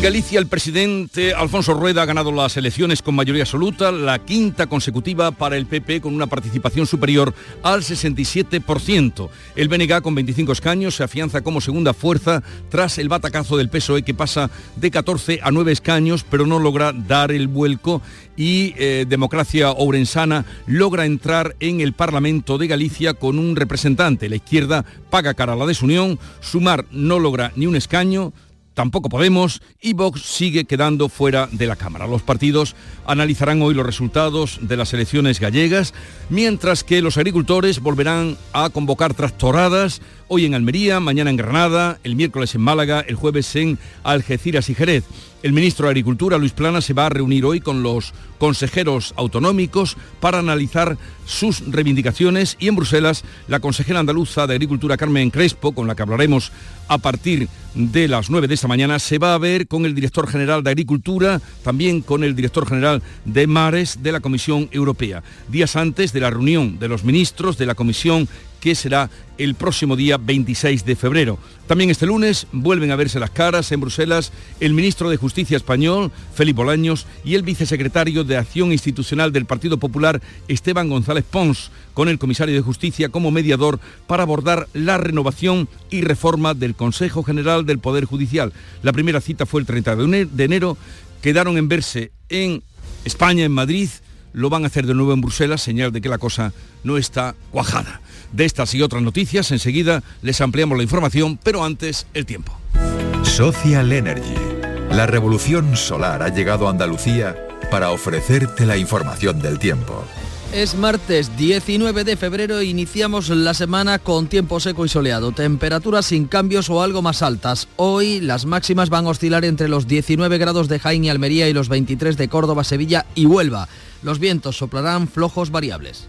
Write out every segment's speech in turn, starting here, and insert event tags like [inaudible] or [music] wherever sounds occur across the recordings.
En Galicia, el presidente Alfonso Rueda ha ganado las elecciones con mayoría absoluta, la quinta consecutiva para el PP con una participación superior al 67%. El BNG con 25 escaños se afianza como segunda fuerza tras el batacazo del PSOE que pasa de 14 a 9 escaños, pero no logra dar el vuelco y eh, Democracia Ourensana logra entrar en el Parlamento de Galicia con un representante. La izquierda paga cara a la desunión, Sumar no logra ni un escaño, tampoco Podemos y Vox sigue quedando fuera de la Cámara. Los partidos analizarán hoy los resultados de las elecciones gallegas, mientras que los agricultores volverán a convocar tractoradas hoy en Almería, mañana en Granada, el miércoles en Málaga, el jueves en Algeciras y Jerez. El ministro de Agricultura, Luis Plana, se va a reunir hoy con los consejeros autonómicos para analizar sus reivindicaciones. Y en Bruselas la consejera andaluza de Agricultura, Carmen Crespo, con la que hablaremos a partir de las 9 de esta mañana, se va a ver con el director general de Agricultura, también con el director general de Mares de la Comisión Europea, días antes de la reunión de los ministros de la Comisión que será el próximo día 26 de febrero. También este lunes vuelven a verse las caras en Bruselas el ministro de Justicia español, Felipe Bolaños, y el vicesecretario de Acción Institucional del Partido Popular, Esteban González Pons, con el comisario de Justicia como mediador para abordar la renovación y reforma del Consejo General del Poder Judicial. La primera cita fue el 30 de enero, quedaron en verse en España, en Madrid, lo van a hacer de nuevo en Bruselas, señal de que la cosa no está cuajada. De estas y otras noticias, enseguida les ampliamos la información, pero antes el tiempo. Social Energy. La revolución solar ha llegado a Andalucía para ofrecerte la información del tiempo. Es martes 19 de febrero iniciamos la semana con tiempo seco y soleado, temperaturas sin cambios o algo más altas. Hoy las máximas van a oscilar entre los 19 grados de Jaén y Almería y los 23 de Córdoba, Sevilla y Huelva. Los vientos soplarán flojos variables.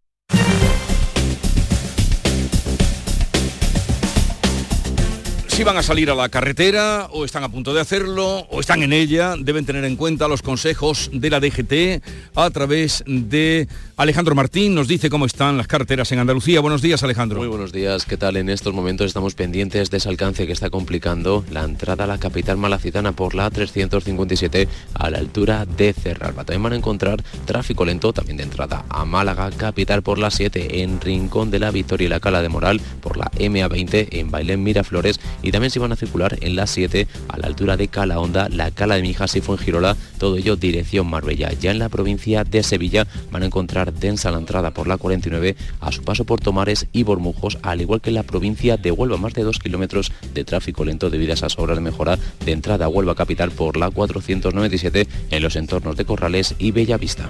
Si van a salir a la carretera o están a punto de hacerlo o están en ella, deben tener en cuenta los consejos de la DGT a través de Alejandro Martín. Nos dice cómo están las carreteras en Andalucía. Buenos días, Alejandro. Muy buenos días. ¿Qué tal? En estos momentos estamos pendientes de ese alcance que está complicando la entrada a la capital malacitana por la 357 a la altura de Cerralba. También van a encontrar tráfico lento también de entrada a Málaga, capital por la 7 en Rincón de la Victoria y la Cala de Moral, por la MA20 en Bailén Miraflores y también se van a circular en la 7 a la altura de Calahonda, la Cala de Mijas y Fuengirola, todo ello dirección Marbella. Ya en la provincia de Sevilla van a encontrar densa la entrada por la 49 a su paso por Tomares y Bormujos, al igual que en la provincia de Huelva, más de 2 kilómetros de tráfico lento debido a esas obras de mejora de entrada a Huelva capital por la 497 en los entornos de Corrales y Bellavista.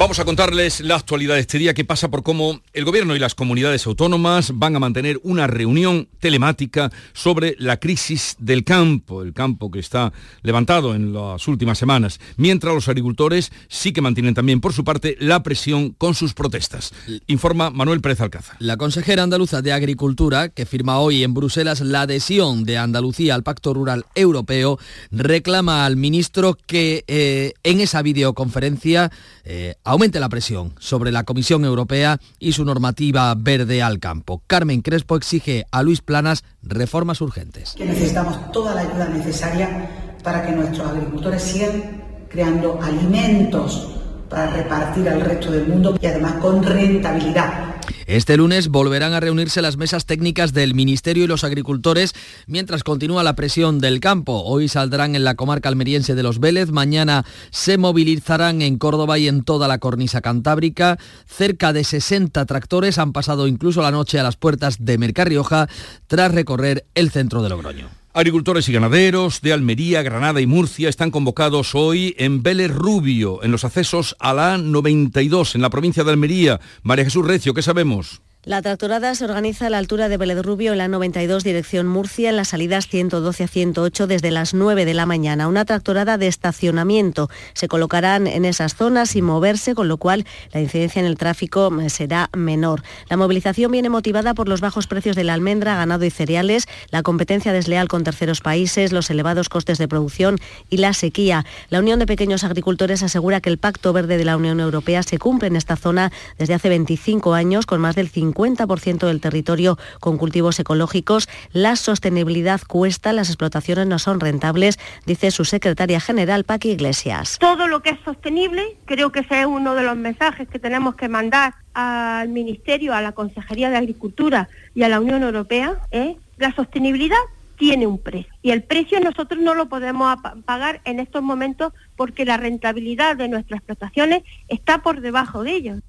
Vamos a contarles la actualidad de este día que pasa por cómo el gobierno y las comunidades autónomas van a mantener una reunión telemática sobre la crisis del campo, el campo que está levantado en las últimas semanas, mientras los agricultores sí que mantienen también por su parte la presión con sus protestas. Informa Manuel Pérez Alcázar. La consejera andaluza de Agricultura, que firma hoy en Bruselas la adhesión de Andalucía al Pacto Rural Europeo, reclama al ministro que eh, en esa videoconferencia eh, aumente la presión sobre la Comisión Europea y su normativa verde al campo. Carmen Crespo exige a Luis Planas reformas urgentes. Que necesitamos toda la ayuda necesaria para que nuestros agricultores sigan creando alimentos para repartir al resto del mundo y además con rentabilidad. Este lunes volverán a reunirse las mesas técnicas del Ministerio y los agricultores mientras continúa la presión del campo. Hoy saldrán en la comarca almeriense de los Vélez, mañana se movilizarán en Córdoba y en toda la cornisa cantábrica. Cerca de 60 tractores han pasado incluso la noche a las puertas de Mercarrioja tras recorrer el centro de Logroño. Agricultores y ganaderos de Almería, Granada y Murcia están convocados hoy en Vélez Rubio, en los accesos a la 92, en la provincia de Almería. María Jesús Recio, ¿qué sabemos? La tractorada se organiza a la altura de Vélez Rubio en la 92 dirección Murcia en las salidas 112 a 108 desde las 9 de la mañana. Una tractorada de estacionamiento. Se colocarán en esas zonas sin moverse, con lo cual la incidencia en el tráfico eh, será menor. La movilización viene motivada por los bajos precios de la almendra, ganado y cereales, la competencia desleal con terceros países, los elevados costes de producción y la sequía. La Unión de Pequeños Agricultores asegura que el Pacto Verde de la Unión Europea se cumple en esta zona desde hace 25 años con más del 50 50% del territorio con cultivos ecológicos. La sostenibilidad cuesta, las explotaciones no son rentables, dice su secretaria general, Paqui Iglesias. Todo lo que es sostenible, creo que ese es uno de los mensajes que tenemos que mandar al Ministerio, a la Consejería de Agricultura y a la Unión Europea, ¿eh? la sostenibilidad tiene un precio. Y el precio nosotros no lo podemos pagar en estos momentos porque la rentabilidad de nuestras explotaciones está por debajo de ellos.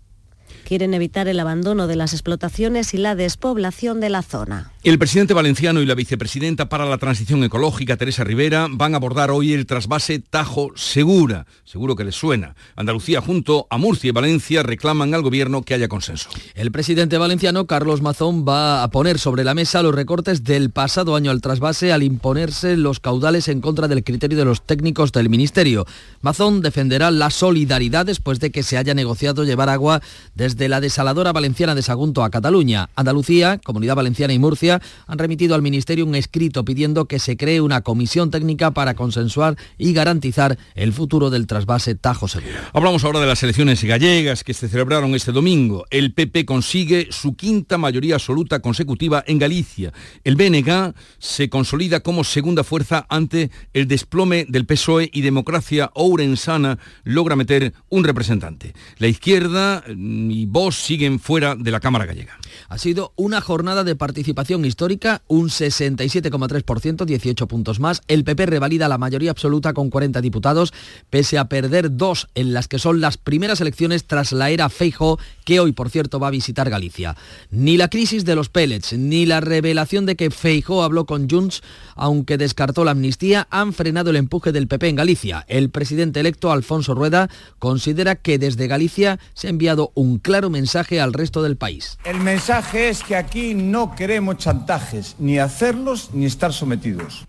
Quieren evitar el abandono de las explotaciones y la despoblación de la zona. El presidente valenciano y la vicepresidenta para la transición ecológica, Teresa Rivera, van a abordar hoy el trasvase Tajo Segura. Seguro que les suena. Andalucía junto a Murcia y Valencia reclaman al gobierno que haya consenso. El presidente valenciano, Carlos Mazón, va a poner sobre la mesa los recortes del pasado año al trasvase al imponerse los caudales en contra del criterio de los técnicos del ministerio. Mazón defenderá la solidaridad después de que se haya negociado llevar agua desde la desaladora valenciana de Sagunto a Cataluña. Andalucía, Comunidad Valenciana y Murcia han remitido al Ministerio un escrito pidiendo que se cree una comisión técnica para consensuar y garantizar el futuro del trasvase Tajo Segura. Hablamos ahora de las elecciones gallegas que se celebraron este domingo. El PP consigue su quinta mayoría absoluta consecutiva en Galicia. El BNG se consolida como segunda fuerza ante el desplome del PSOE y Democracia Ourensana logra meter un representante. La izquierda y vos siguen fuera de la Cámara Gallega. Ha sido una jornada de participación histórica, un 67,3%, 18 puntos más. El PP revalida la mayoría absoluta con 40 diputados, pese a perder dos en las que son las primeras elecciones tras la era Feijo, que hoy, por cierto, va a visitar Galicia. Ni la crisis de los pellets, ni la revelación de que Feijo habló con Junts, aunque descartó la amnistía, han frenado el empuje del PP en Galicia. El presidente electo, Alfonso Rueda, considera que desde Galicia se ha enviado un claro mensaje al resto del país. El mensaje es que aquí no queremos chantajes, ni hacerlos ni estar sometidos.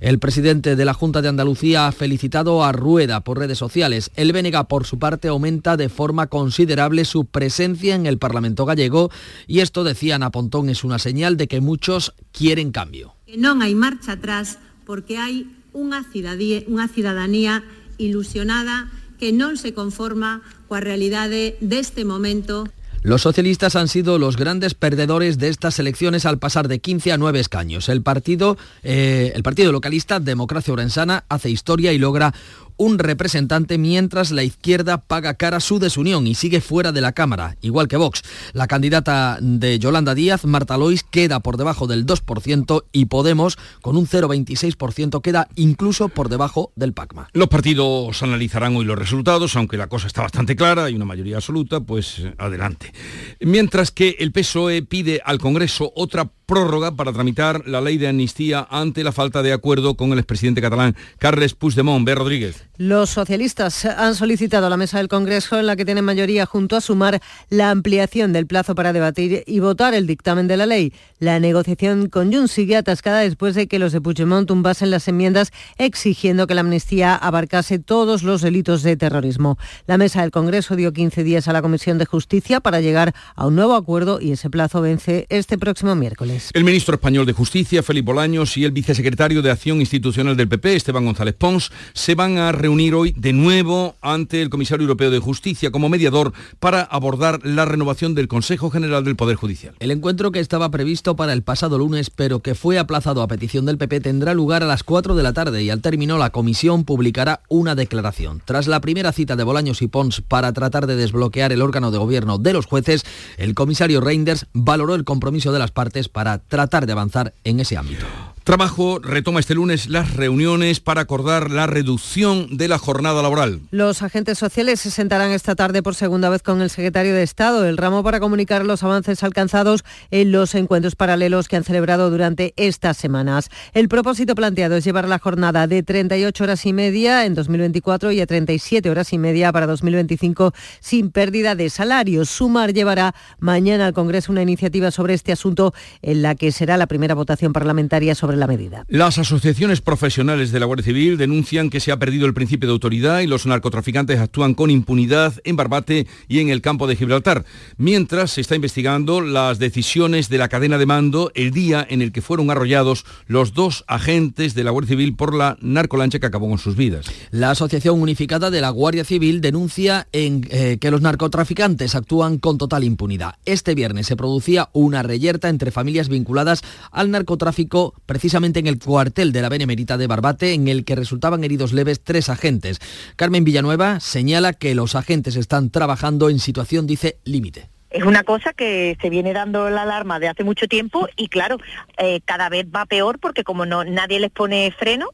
El presidente de la Junta de Andalucía ha felicitado a Rueda por redes sociales. El Bénega, por su parte, aumenta de forma considerable su presencia en el Parlamento gallego y esto, decían a Pontón, es una señal de que muchos quieren cambio. No hay marcha atrás porque hay una ciudadanía ilusionada que no se conforma la realidad de este momento los socialistas han sido los grandes perdedores de estas elecciones al pasar de 15 a 9 escaños. El partido, eh, el partido localista Democracia Orensana hace historia y logra un representante mientras la izquierda paga cara su desunión y sigue fuera de la Cámara, igual que Vox. La candidata de Yolanda Díaz, Marta Lois, queda por debajo del 2% y Podemos, con un 0,26%, queda incluso por debajo del PACMA. Los partidos analizarán hoy los resultados, aunque la cosa está bastante clara, y una mayoría absoluta, pues adelante. Mientras que el PSOE pide al Congreso otra prórroga para tramitar la ley de amnistía ante la falta de acuerdo con el expresidente catalán Carles Puigdemont. B. Rodríguez. Los socialistas han solicitado a la mesa del Congreso, en la que tienen mayoría junto a Sumar, la ampliación del plazo para debatir y votar el dictamen de la ley. La negociación con Junts sigue atascada después de que los de Puigdemont tumbasen las enmiendas exigiendo que la amnistía abarcase todos los delitos de terrorismo. La mesa del Congreso dio 15 días a la Comisión de Justicia para llegar a un nuevo acuerdo y ese plazo vence este próximo miércoles. El ministro español de Justicia, Felipe Bolaños, y el vicesecretario de Acción Institucional del PP, Esteban González Pons, se van a reunir hoy de nuevo ante el comisario europeo de Justicia como mediador para abordar la renovación del Consejo General del Poder Judicial. El encuentro que estaba previsto para el pasado lunes, pero que fue aplazado a petición del PP, tendrá lugar a las 4 de la tarde y al término la comisión publicará una declaración. Tras la primera cita de Bolaños y Pons para tratar de desbloquear el órgano de gobierno de los jueces, el comisario Reinders valoró el compromiso de las partes para tratar de avanzar en ese ámbito. Trabajo retoma este lunes las reuniones para acordar la reducción de la jornada laboral. Los agentes sociales se sentarán esta tarde por segunda vez con el secretario de Estado, el ramo para comunicar los avances alcanzados en los encuentros paralelos que han celebrado durante estas semanas. El propósito planteado es llevar la jornada de 38 horas y media en 2024 y a 37 horas y media para 2025 sin pérdida de salarios. Sumar llevará mañana al Congreso una iniciativa sobre este asunto en la que será la primera votación parlamentaria sobre la medida. Las asociaciones profesionales de la Guardia Civil denuncian que se ha perdido el principio de autoridad y los narcotraficantes actúan con impunidad en Barbate y en el campo de Gibraltar, mientras se está investigando las decisiones de la cadena de mando el día en el que fueron arrollados los dos agentes de la Guardia Civil por la narcolancha que acabó con sus vidas. La Asociación Unificada de la Guardia Civil denuncia en, eh, que los narcotraficantes actúan con total impunidad. Este viernes se producía una reyerta entre familias vinculadas al narcotráfico precisamente en el cuartel de la Benemérita de Barbate, en el que resultaban heridos leves tres agentes. Carmen Villanueva señala que los agentes están trabajando en situación, dice, límite. Es una cosa que se viene dando la alarma de hace mucho tiempo y claro, eh, cada vez va peor porque como no nadie les pone freno,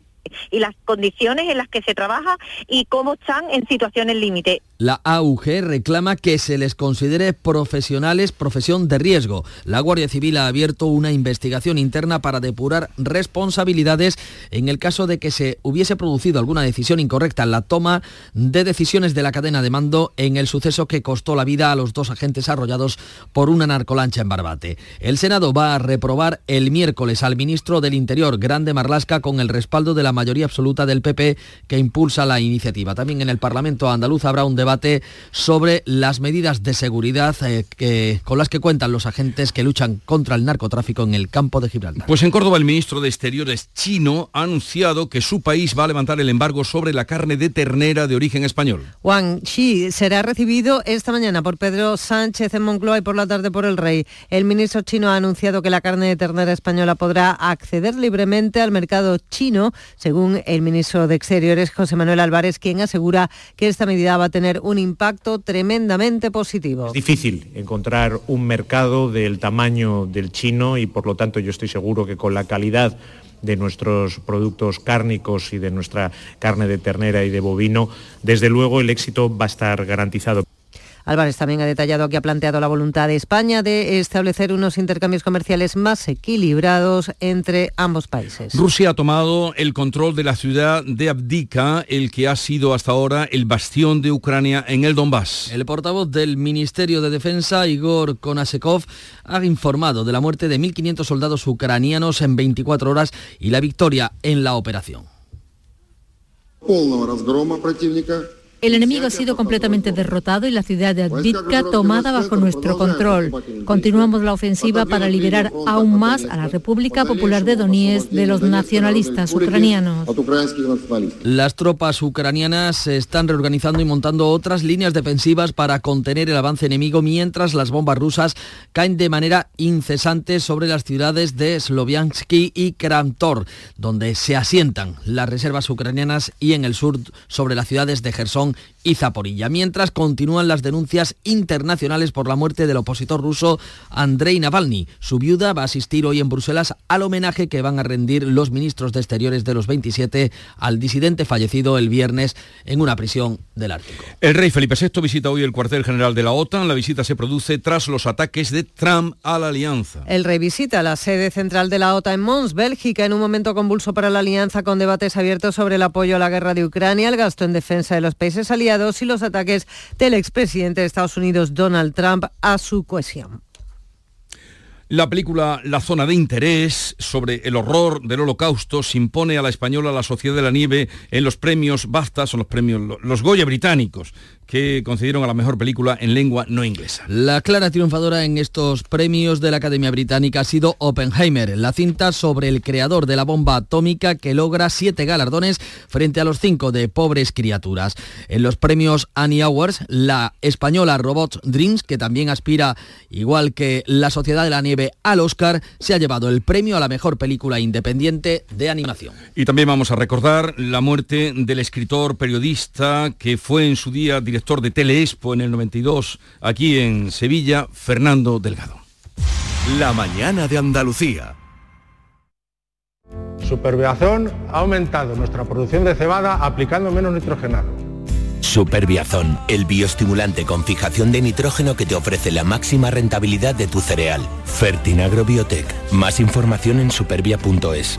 y las condiciones en las que se trabaja y cómo están en situaciones límite. La AUG reclama que se les considere profesionales profesión de riesgo. La Guardia Civil ha abierto una investigación interna para depurar responsabilidades en el caso de que se hubiese producido alguna decisión incorrecta en la toma de decisiones de la cadena de mando en el suceso que costó la vida a los dos agentes arrollados por una narcolancha en Barbate. El Senado va a reprobar el miércoles al ministro del Interior, Grande Marlasca, con el respaldo de la mayoría absoluta del PP que impulsa la iniciativa. También en el Parlamento andaluz habrá un debate sobre las medidas de seguridad eh, que, con las que cuentan los agentes que luchan contra el narcotráfico en el campo de Gibraltar. Pues en Córdoba el ministro de Exteriores chino ha anunciado que su país va a levantar el embargo sobre la carne de ternera de origen español. Wang Xi será recibido esta mañana por Pedro Sánchez en Moncloa y por la tarde por el rey. El ministro chino ha anunciado que la carne de ternera española podrá acceder libremente al mercado chino según el ministro de Exteriores, José Manuel Álvarez, quien asegura que esta medida va a tener un impacto tremendamente positivo. Es difícil encontrar un mercado del tamaño del chino y por lo tanto yo estoy seguro que con la calidad de nuestros productos cárnicos y de nuestra carne de ternera y de bovino, desde luego el éxito va a estar garantizado. Álvarez también ha detallado que ha planteado la voluntad de España de establecer unos intercambios comerciales más equilibrados entre ambos países. Rusia ha tomado el control de la ciudad de Abdika, el que ha sido hasta ahora el bastión de Ucrania en el Donbass. El portavoz del Ministerio de Defensa, Igor Konasekov, ha informado de la muerte de 1.500 soldados ucranianos en 24 horas y la victoria en la operación. El enemigo ha sido completamente derrotado y la ciudad de Advitka tomada bajo nuestro control. Continuamos la ofensiva para liberar aún más a la República Popular de Donetsk de los nacionalistas ucranianos. Las tropas ucranianas se están reorganizando y montando otras líneas defensivas para contener el avance enemigo mientras las bombas rusas caen de manera incesante sobre las ciudades de Sloviansky y Kramtor, donde se asientan las reservas ucranianas y en el sur sobre las ciudades de Gerson long y Zaporilla, mientras continúan las denuncias internacionales por la muerte del opositor ruso Andrei Navalny. Su viuda va a asistir hoy en Bruselas al homenaje que van a rendir los ministros de Exteriores de los 27 al disidente fallecido el viernes en una prisión del Ártico. El rey Felipe VI visita hoy el cuartel general de la OTAN. La visita se produce tras los ataques de Trump a la alianza. El rey visita la sede central de la OTAN en Mons, Bélgica, en un momento convulso para la alianza con debates abiertos sobre el apoyo a la guerra de Ucrania, el gasto en defensa de los países aliados y los ataques del expresidente de Estados Unidos Donald Trump a su cohesión. La película La zona de interés sobre el horror del holocausto se impone a la española La Sociedad de la Nieve en los premios BAFTA, son los premios, los Goya británicos, que concedieron a la mejor película en lengua no inglesa. La clara triunfadora en estos premios de la Academia Británica ha sido Oppenheimer, la cinta sobre el creador de la bomba atómica que logra siete galardones frente a los cinco de pobres criaturas. En los premios Annie Awards, la española Robot Dreams, que también aspira, igual que La Sociedad de la Nieve, al Oscar, se ha llevado el premio a la mejor película independiente de animación. Y también vamos a recordar la muerte del escritor periodista que fue en su día director de Teleexpo en el 92 aquí en Sevilla, Fernando Delgado. La mañana de Andalucía. Superbiazón ha aumentado nuestra producción de cebada aplicando menos nitrogenado. Superbiazón, el bioestimulante con fijación de nitrógeno que te ofrece la máxima rentabilidad de tu cereal. Fertinagro Biotech. Más información en supervia.es.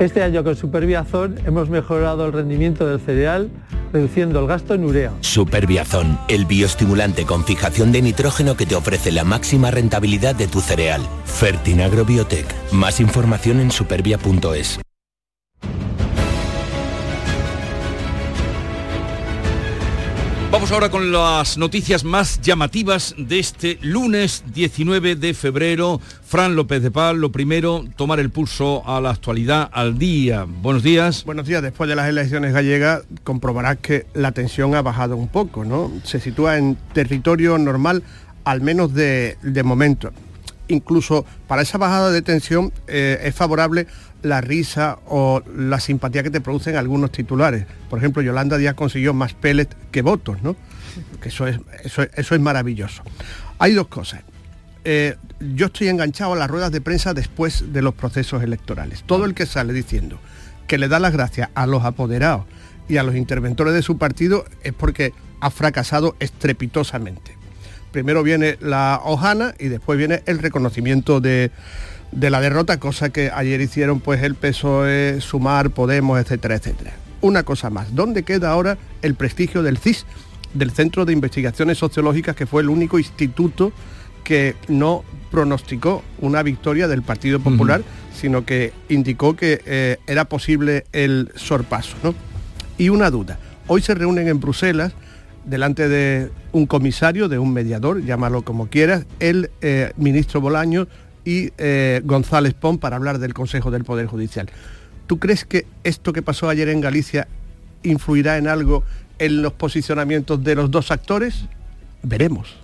Este año con Superbiazón hemos mejorado el rendimiento del cereal reduciendo el gasto en urea. Superbiazón, el bioestimulante con fijación de nitrógeno que te ofrece la máxima rentabilidad de tu cereal. Fertinagro Biotech. Más información en supervia.es. Vamos ahora con las noticias más llamativas de este lunes 19 de febrero. Fran López de Paz, lo primero, tomar el pulso a la actualidad al día. Buenos días. Buenos días. Después de las elecciones gallegas comprobarás que la tensión ha bajado un poco, ¿no? Se sitúa en territorio normal, al menos de, momento. Incluso para esa bajada de tensión eh, es favorable la risa o la simpatía que te producen algunos titulares. Por ejemplo, Yolanda Díaz consiguió más pellets que votos, ¿no? Que eso es, eso, es maravilloso. Hay dos cosas. Eh, yo estoy enganchado a las ruedas de prensa después de los procesos electorales. Todo el que sale diciendo que le da las gracias a los apoderados y a los interventores de su partido es porque ha fracasado estrepitosamente. Primero viene la hojana y después viene el reconocimiento de, de la derrota, cosa que ayer hicieron pues el PSOE, Sumar, Podemos, etcétera, etcétera. Una cosa más, ¿dónde queda ahora el prestigio del CIS, del Centro de Investigaciones Sociológicas, que fue el único instituto que no pronosticó una victoria del Partido Popular, sino que indicó que eh, era posible el sorpaso? ¿no? Y una duda, hoy se reúnen en Bruselas delante de un comisario, de un mediador, llámalo como quieras, el eh, ministro Bolaño y eh, González Pon para hablar del Consejo del Poder Judicial. ¿Tú crees que esto que pasó ayer en Galicia influirá en algo en los posicionamientos de los dos actores? Veremos.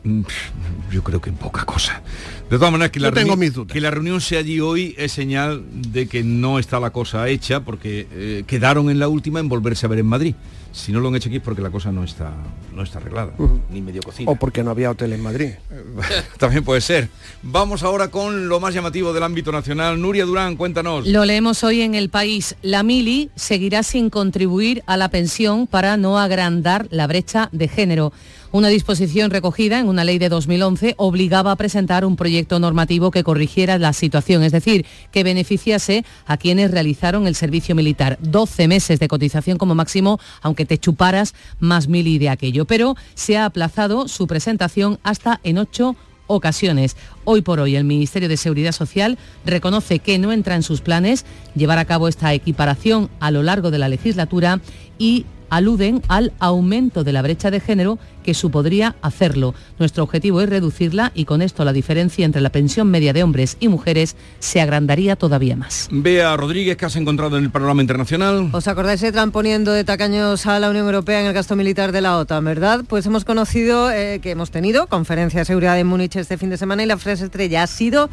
Yo creo que en poca cosa. De todas maneras, que la, tengo mis dudas. que la reunión sea allí hoy es señal de que no está la cosa hecha, porque eh, quedaron en la última en volverse a ver en Madrid. Si no lo han hecho aquí es porque la cosa no está, no está arreglada, ni medio cocina. O porque no había hotel en Madrid. [laughs] También puede ser. Vamos ahora con lo más llamativo del ámbito nacional. Nuria Durán, cuéntanos. Lo leemos hoy en El País. La Mili seguirá sin contribuir a la pensión para no agrandar la brecha de género. Una disposición recogida en una ley de 2011 obligaba a presentar un proyecto normativo que corrigiera la situación, es decir, que beneficiase a quienes realizaron el servicio militar. 12 meses de cotización como máximo, aunque te chuparas más mili de aquello. Pero se ha aplazado su presentación hasta en ocho ocasiones. Hoy por hoy el Ministerio de Seguridad Social reconoce que no entra en sus planes llevar a cabo esta equiparación a lo largo de la legislatura y aluden al aumento de la brecha de género que supondría hacerlo. Nuestro objetivo es reducirla y con esto la diferencia entre la pensión media de hombres y mujeres se agrandaría todavía más. Bea Rodríguez, que has encontrado en el panorama internacional. ¿Os acordáis de Trump poniendo de tacaños a la Unión Europea en el gasto militar de la OTAN, verdad? Pues hemos conocido eh, que hemos tenido conferencia de seguridad en Múnich este fin de semana y la frase estrella ha sido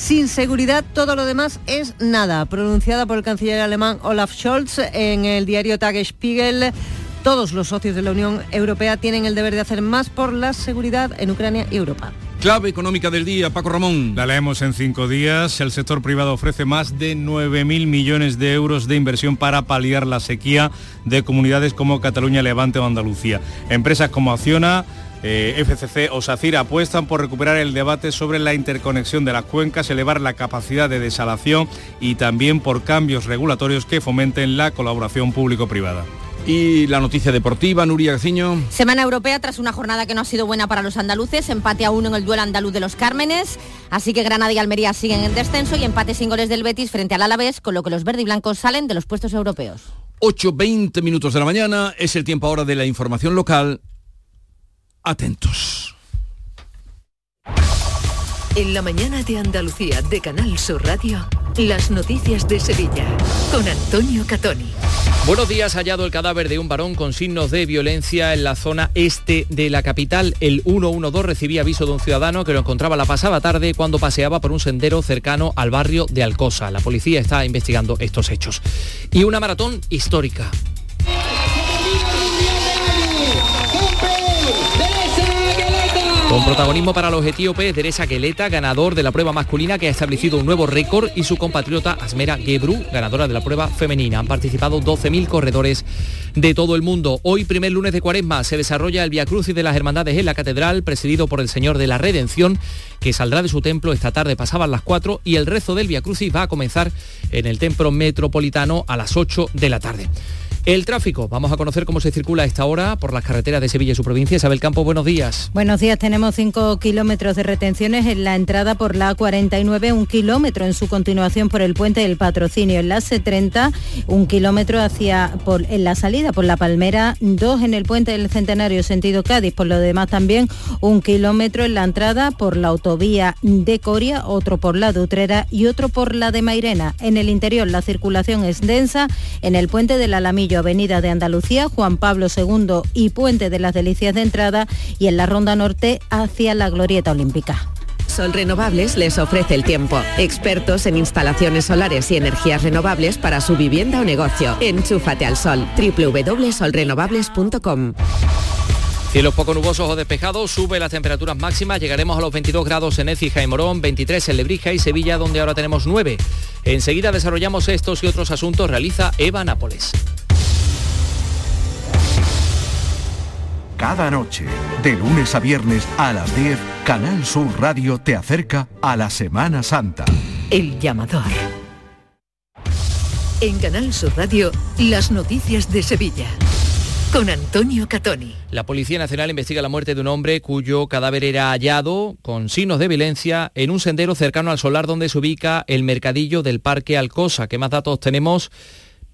sin seguridad todo lo demás es nada, pronunciada por el canciller alemán Olaf Scholz en el diario Tagesspiegel. Todos los socios de la Unión Europea tienen el deber de hacer más por la seguridad en Ucrania y Europa. Clave económica del día, Paco Ramón. La leemos en cinco días. El sector privado ofrece más de 9.000 millones de euros de inversión para paliar la sequía de comunidades como Cataluña, Levante o Andalucía. Empresas como Acciona eh, FCC o SACIR apuestan por recuperar el debate sobre la interconexión de las cuencas, elevar la capacidad de desalación y también por cambios regulatorios que fomenten la colaboración público-privada. Y la noticia deportiva, Nuria Gaciño. Semana europea tras una jornada que no ha sido buena para los andaluces, empate a uno en el duelo andaluz de los Cármenes, así que Granada y Almería siguen en descenso y empate sin goles del Betis frente al Alavés, con lo que los verde y blancos salen de los puestos europeos. 8, 20 minutos de la mañana, es el tiempo ahora de la información local. Atentos. En la mañana de Andalucía de Canal Sur Radio, las noticias de Sevilla con Antonio Catoni. Buenos días, hallado el cadáver de un varón con signos de violencia en la zona este de la capital. El 112 recibía aviso de un ciudadano que lo encontraba la pasada tarde cuando paseaba por un sendero cercano al barrio de Alcosa. La policía está investigando estos hechos. Y una maratón histórica. Con protagonismo para los etíopes, Teresa Geleta, ganador de la prueba masculina que ha establecido un nuevo récord y su compatriota Asmera Gebru, ganadora de la prueba femenina. Han participado 12.000 corredores de todo el mundo. Hoy, primer lunes de cuaresma, se desarrolla el Via Crucis de las Hermandades en la Catedral, presidido por el Señor de la Redención, que saldrá de su templo esta tarde pasaban las 4 y el rezo del Via Crucis va a comenzar en el templo metropolitano a las 8 de la tarde. El tráfico, vamos a conocer cómo se circula a esta hora por las carreteras de Sevilla y su provincia. Isabel Campo, buenos días. Buenos días, tenemos 5 kilómetros de retenciones en la entrada por la A49, un kilómetro en su continuación por el puente del patrocinio en la C30, un kilómetro hacia en la salida por la Palmera, dos en el puente del Centenario sentido Cádiz, por lo demás también un kilómetro en la entrada por la autovía de Coria, otro por la de Utrera y otro por la de Mairena. En el interior la circulación es densa en el puente del Avenida de Andalucía, Juan Pablo II y Puente de las Delicias de entrada y en la Ronda Norte hacia la Glorieta Olímpica. Sol Renovables les ofrece el tiempo. Expertos en instalaciones solares y energías renovables para su vivienda o negocio. Enchúfate al sol. www.solrenovables.com Cielos poco nubosos o despejados, sube las temperaturas máximas, llegaremos a los 22 grados en Écija y Morón, 23 en Lebrija y Sevilla, donde ahora tenemos 9. Enseguida desarrollamos estos y otros asuntos, realiza Eva Nápoles. Cada noche, de lunes a viernes a las 10, Canal Sur Radio te acerca a la Semana Santa. El llamador. En Canal Sur Radio, las noticias de Sevilla. Con Antonio Catoni. La Policía Nacional investiga la muerte de un hombre cuyo cadáver era hallado con signos de violencia en un sendero cercano al solar donde se ubica el mercadillo del Parque Alcosa. ¿Qué más datos tenemos?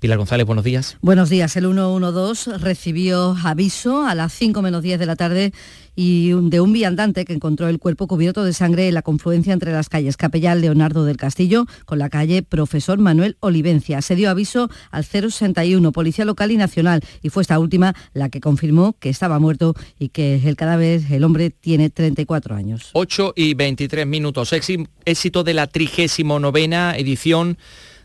Pilar González, buenos días. Buenos días. El 112 recibió aviso a las 5 menos 10 de la tarde y de un viandante que encontró el cuerpo cubierto de sangre en la confluencia entre las calles Capellán Leonardo del Castillo con la calle Profesor Manuel Olivencia. Se dio aviso al 061, Policía Local y Nacional, y fue esta última la que confirmó que estaba muerto y que el cadáver, el hombre, tiene 34 años. 8 y 23 minutos. Éxito de la 39 edición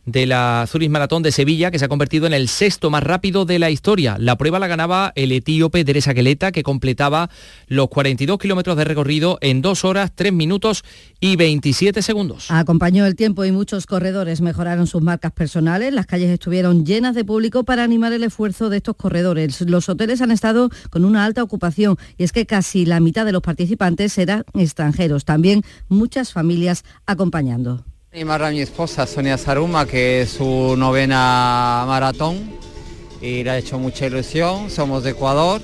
de la Zurich Maratón de Sevilla, que se ha convertido en el sexto más rápido de la historia. La prueba la ganaba el etíope Teresa Geleta, que completaba los 42 kilómetros de recorrido en 2 horas, 3 minutos y 27 segundos. Acompañó el tiempo y muchos corredores mejoraron sus marcas personales. Las calles estuvieron llenas de público para animar el esfuerzo de estos corredores. Los hoteles han estado con una alta ocupación y es que casi la mitad de los participantes eran extranjeros. También muchas familias acompañando. Animar a mi esposa Sonia Saruma, que es su novena maratón y le ha hecho mucha ilusión, somos de Ecuador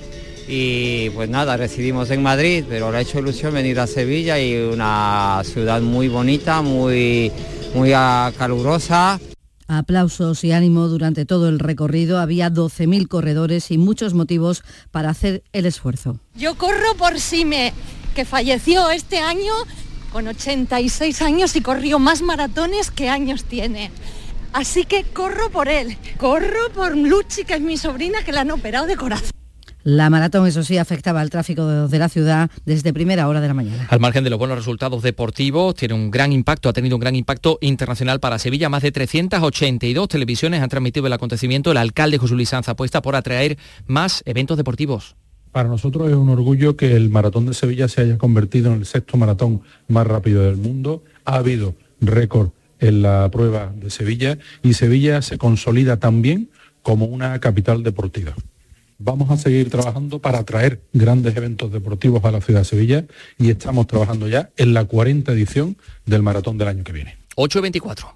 y pues nada, residimos en Madrid, pero le ha hecho ilusión venir a Sevilla y una ciudad muy bonita, muy, muy calurosa. Aplausos y ánimo durante todo el recorrido. Había 12.000 corredores y muchos motivos para hacer el esfuerzo. Yo corro por Sime, que falleció este año con 86 años y corrió más maratones que años tiene. Así que corro por él, corro por Luchi, que es mi sobrina, que la han operado de corazón. La maratón, eso sí, afectaba al tráfico de la ciudad desde primera hora de la mañana. Al margen de los buenos resultados deportivos, tiene un gran impacto, ha tenido un gran impacto internacional para Sevilla. Más de 382 televisiones han transmitido el acontecimiento. El alcalde José Luis Sanz apuesta por atraer más eventos deportivos. Para nosotros es un orgullo que el maratón de Sevilla se haya convertido en el sexto maratón más rápido del mundo. Ha habido récord en la prueba de Sevilla y Sevilla se consolida también como una capital deportiva. Vamos a seguir trabajando para atraer grandes eventos deportivos a la ciudad de Sevilla y estamos trabajando ya en la 40 edición del maratón del año que viene. 8.24.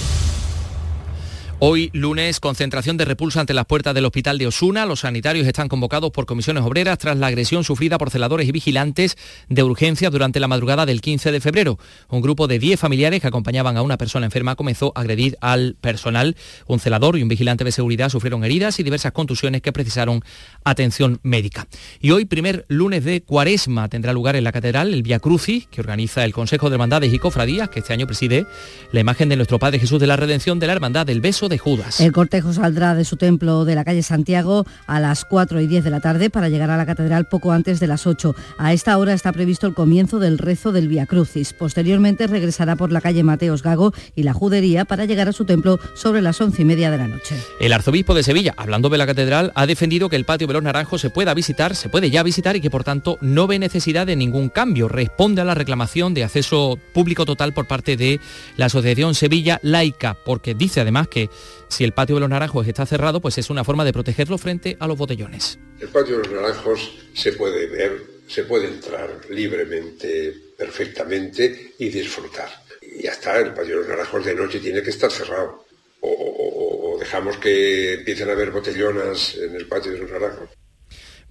Hoy, lunes, concentración de repulsa ante las puertas del hospital de Osuna. Los sanitarios están convocados por comisiones obreras tras la agresión sufrida por celadores y vigilantes de urgencia durante la madrugada del 15 de febrero. Un grupo de 10 familiares que acompañaban a una persona enferma comenzó a agredir al personal. Un celador y un vigilante de seguridad sufrieron heridas y diversas contusiones que precisaron atención médica. Y hoy, primer lunes de cuaresma, tendrá lugar en la catedral el Via Crucis, que organiza el Consejo de Hermandades y Cofradías, que este año preside la imagen de nuestro Padre Jesús de la Redención de la Hermandad del Beso de Judas. El cortejo saldrá de su templo de la calle Santiago a las 4 y 10 de la tarde para llegar a la catedral poco antes de las 8. A esta hora está previsto el comienzo del rezo del Via Crucis. Posteriormente regresará por la calle Mateos Gago y la Judería para llegar a su templo sobre las 11 y media de la noche. El arzobispo de Sevilla, hablando de la catedral, ha defendido que el patio de los Naranjos se pueda visitar, se puede ya visitar y que por tanto no ve necesidad de ningún cambio. Responde a la reclamación de acceso público total por parte de la Asociación Sevilla Laica, porque dice además que si el patio de los Naranjos está cerrado, pues es una forma de protegerlo frente a los botellones. El patio de los Naranjos se puede ver, se puede entrar libremente, perfectamente y disfrutar. Y ya está, el patio de los Naranjos de noche tiene que estar cerrado. O, o- o dejamos que empiecen a haber botellonas en el patio de los Naranjos.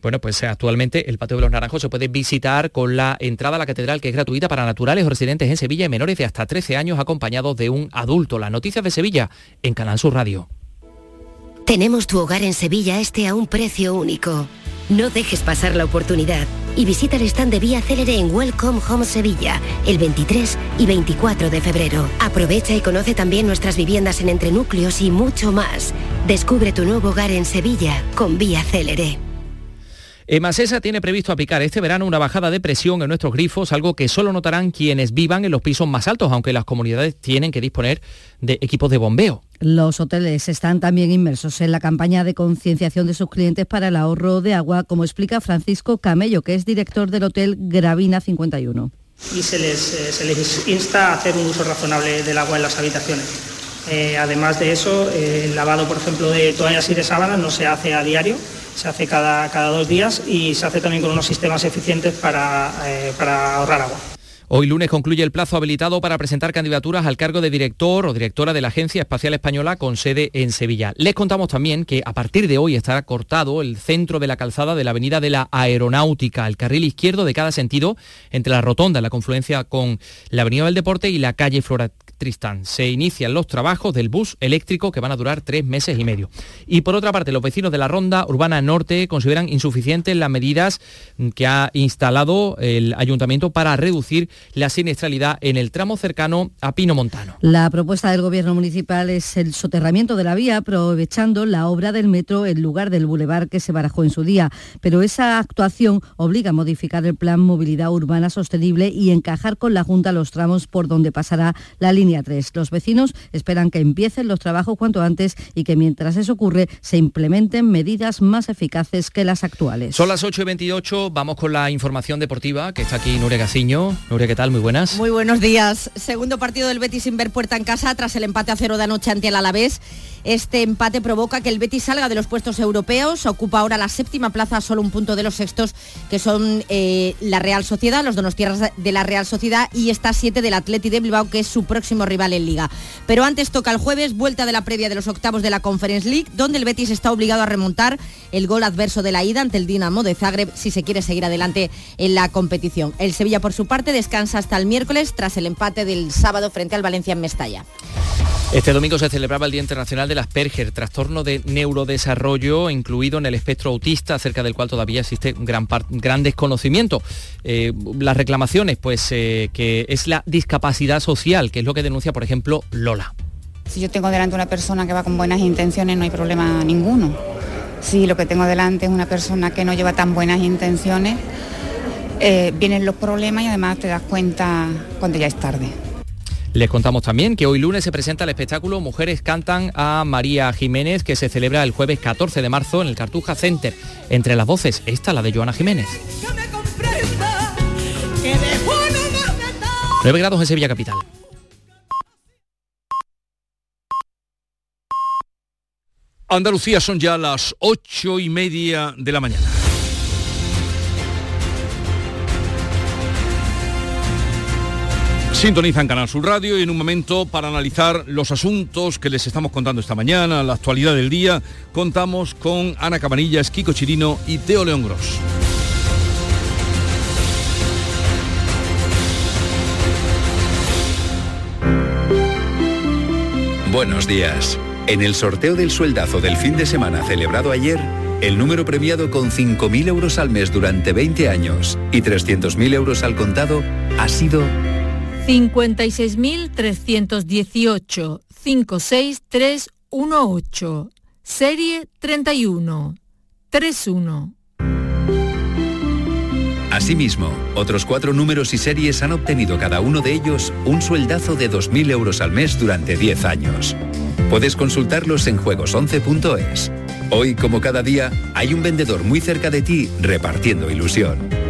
Bueno, pues eh, actualmente el Patio de los Naranjos se puede visitar con la entrada a la catedral que es gratuita para naturales o residentes en Sevilla y menores de hasta 13 años acompañados de un adulto. Las noticias de Sevilla en Canal Sur Radio. Tenemos tu hogar en Sevilla este a un precio único. No dejes pasar la oportunidad y visita el stand de Vía Célere en Welcome Home Sevilla el 23 y 24 de febrero. Aprovecha y conoce también nuestras viviendas en entrenúcleos y mucho más. Descubre tu nuevo hogar en Sevilla con Vía Célere. Emasesa tiene previsto aplicar este verano una bajada de presión en nuestros grifos, algo que solo notarán quienes vivan en los pisos más altos, aunque las comunidades tienen que disponer de equipos de bombeo. Los hoteles están también inmersos en la campaña de concienciación de sus clientes para el ahorro de agua, como explica Francisco Camello, que es director del Hotel Gravina 51. y se les, eh, se les insta a hacer un uso razonable del agua en las habitaciones. Eh, además de eso, eh, el lavado, por ejemplo, de toallas y de sábanas no se hace a diario, se hace cada, cada dos días y se hace también con unos sistemas eficientes para, eh, para ahorrar agua. Hoy lunes concluye el plazo habilitado para presentar candidaturas al cargo de director o directora de la Agencia Espacial Española con sede en Sevilla. Les contamos también que a partir de hoy estará cortado el centro de la calzada de la Avenida de la Aeronáutica, el carril izquierdo de cada sentido entre la rotonda, la confluencia con la Avenida del Deporte y la calle Flora Tristán. Se inician los trabajos del bus eléctrico que van a durar tres meses y medio. Y por otra parte, los vecinos de la Ronda Urbana Norte consideran insuficientes las medidas que ha instalado el ayuntamiento para reducir la siniestralidad en el tramo cercano a Pino Montano. La propuesta del gobierno municipal es el soterramiento de la vía, aprovechando la obra del metro en lugar del bulevar que se barajó en su día. Pero esa actuación obliga a modificar el plan Movilidad Urbana Sostenible y encajar con la Junta los tramos por donde pasará la línea 3. Los vecinos esperan que empiecen los trabajos cuanto antes y que mientras eso ocurre se implementen medidas más eficaces que las actuales. Son las 8 y 28, vamos con la información deportiva, que está aquí Nuria Gaciño. Nuria, ¿qué tal? Muy buenas. Muy buenos días. Segundo partido del Betis sin ver puerta en casa tras el empate a cero de anoche ante el Alavés. Este empate provoca que el Betis salga de los puestos europeos. Ocupa ahora la séptima plaza, solo un punto de los sextos, que son eh, la Real Sociedad, los Donostierras de la Real Sociedad y está siete del Atleti de Bilbao, que es su próximo rival en Liga. Pero antes toca el jueves, vuelta de la previa de los octavos de la Conference League, donde el Betis está obligado a remontar el gol adverso de la ida ante el Dinamo de Zagreb si se quiere seguir adelante en la competición. El Sevilla, por su parte, descansa hasta el miércoles tras el empate del sábado frente al Valencia en Mestalla. Este domingo se celebraba el Día Internacional del Asperger, trastorno de neurodesarrollo incluido en el espectro autista, acerca del cual todavía existe un gran, par- gran desconocimiento. Eh, las reclamaciones, pues eh, que es la discapacidad social, que es lo que denuncia, por ejemplo, Lola. Si yo tengo delante una persona que va con buenas intenciones, no hay problema ninguno. Si lo que tengo delante es una persona que no lleva tan buenas intenciones, eh, vienen los problemas y además te das cuenta cuando ya es tarde. Les contamos también que hoy lunes se presenta el espectáculo Mujeres cantan a María Jiménez que se celebra el jueves 14 de marzo en el Cartuja Center. Entre las voces está la de Joana Jiménez. 9 grados en Sevilla Capital. Andalucía son ya las ocho y media de la mañana. Sintonizan Canal Sur Radio y en un momento para analizar los asuntos que les estamos contando esta mañana, la actualidad del día, contamos con Ana Cabanillas, Kiko Chirino y Teo León Gros. Buenos días. En el sorteo del sueldazo del fin de semana celebrado ayer, el número premiado con 5.000 euros al mes durante 20 años y 300.000 euros al contado ha sido 56.318 56318 Serie 31 31 Asimismo, otros cuatro números y series han obtenido cada uno de ellos un sueldazo de 2.000 euros al mes durante 10 años. Puedes consultarlos en juegos11.es. Hoy, como cada día, hay un vendedor muy cerca de ti repartiendo ilusión.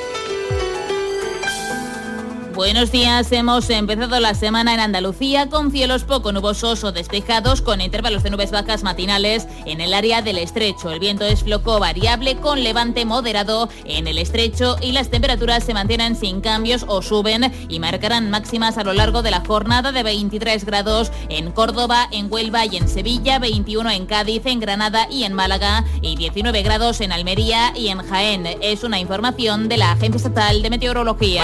Buenos días, hemos empezado la semana en Andalucía con cielos poco nubosos o despejados con intervalos de nubes bajas matinales en el área del estrecho. El viento es floco variable con levante moderado en el estrecho y las temperaturas se mantienen sin cambios o suben y marcarán máximas a lo largo de la jornada de 23 grados en Córdoba, en Huelva y en Sevilla, 21 en Cádiz, en Granada y en Málaga y 19 grados en Almería y en Jaén. Es una información de la Agencia Estatal de Meteorología.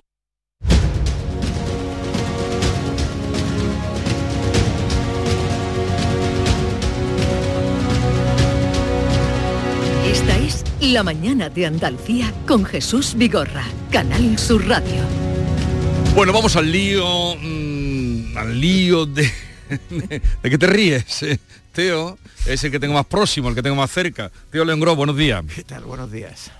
La Mañana de Andalucía con Jesús Vigorra, Canal Sur Radio. Bueno, vamos al lío, mm, al lío de, [laughs] de, de que te ríes. eh. Teo es el que tengo más próximo, el que tengo más cerca. Teo León Gros, buenos días. ¿Qué tal? Buenos días.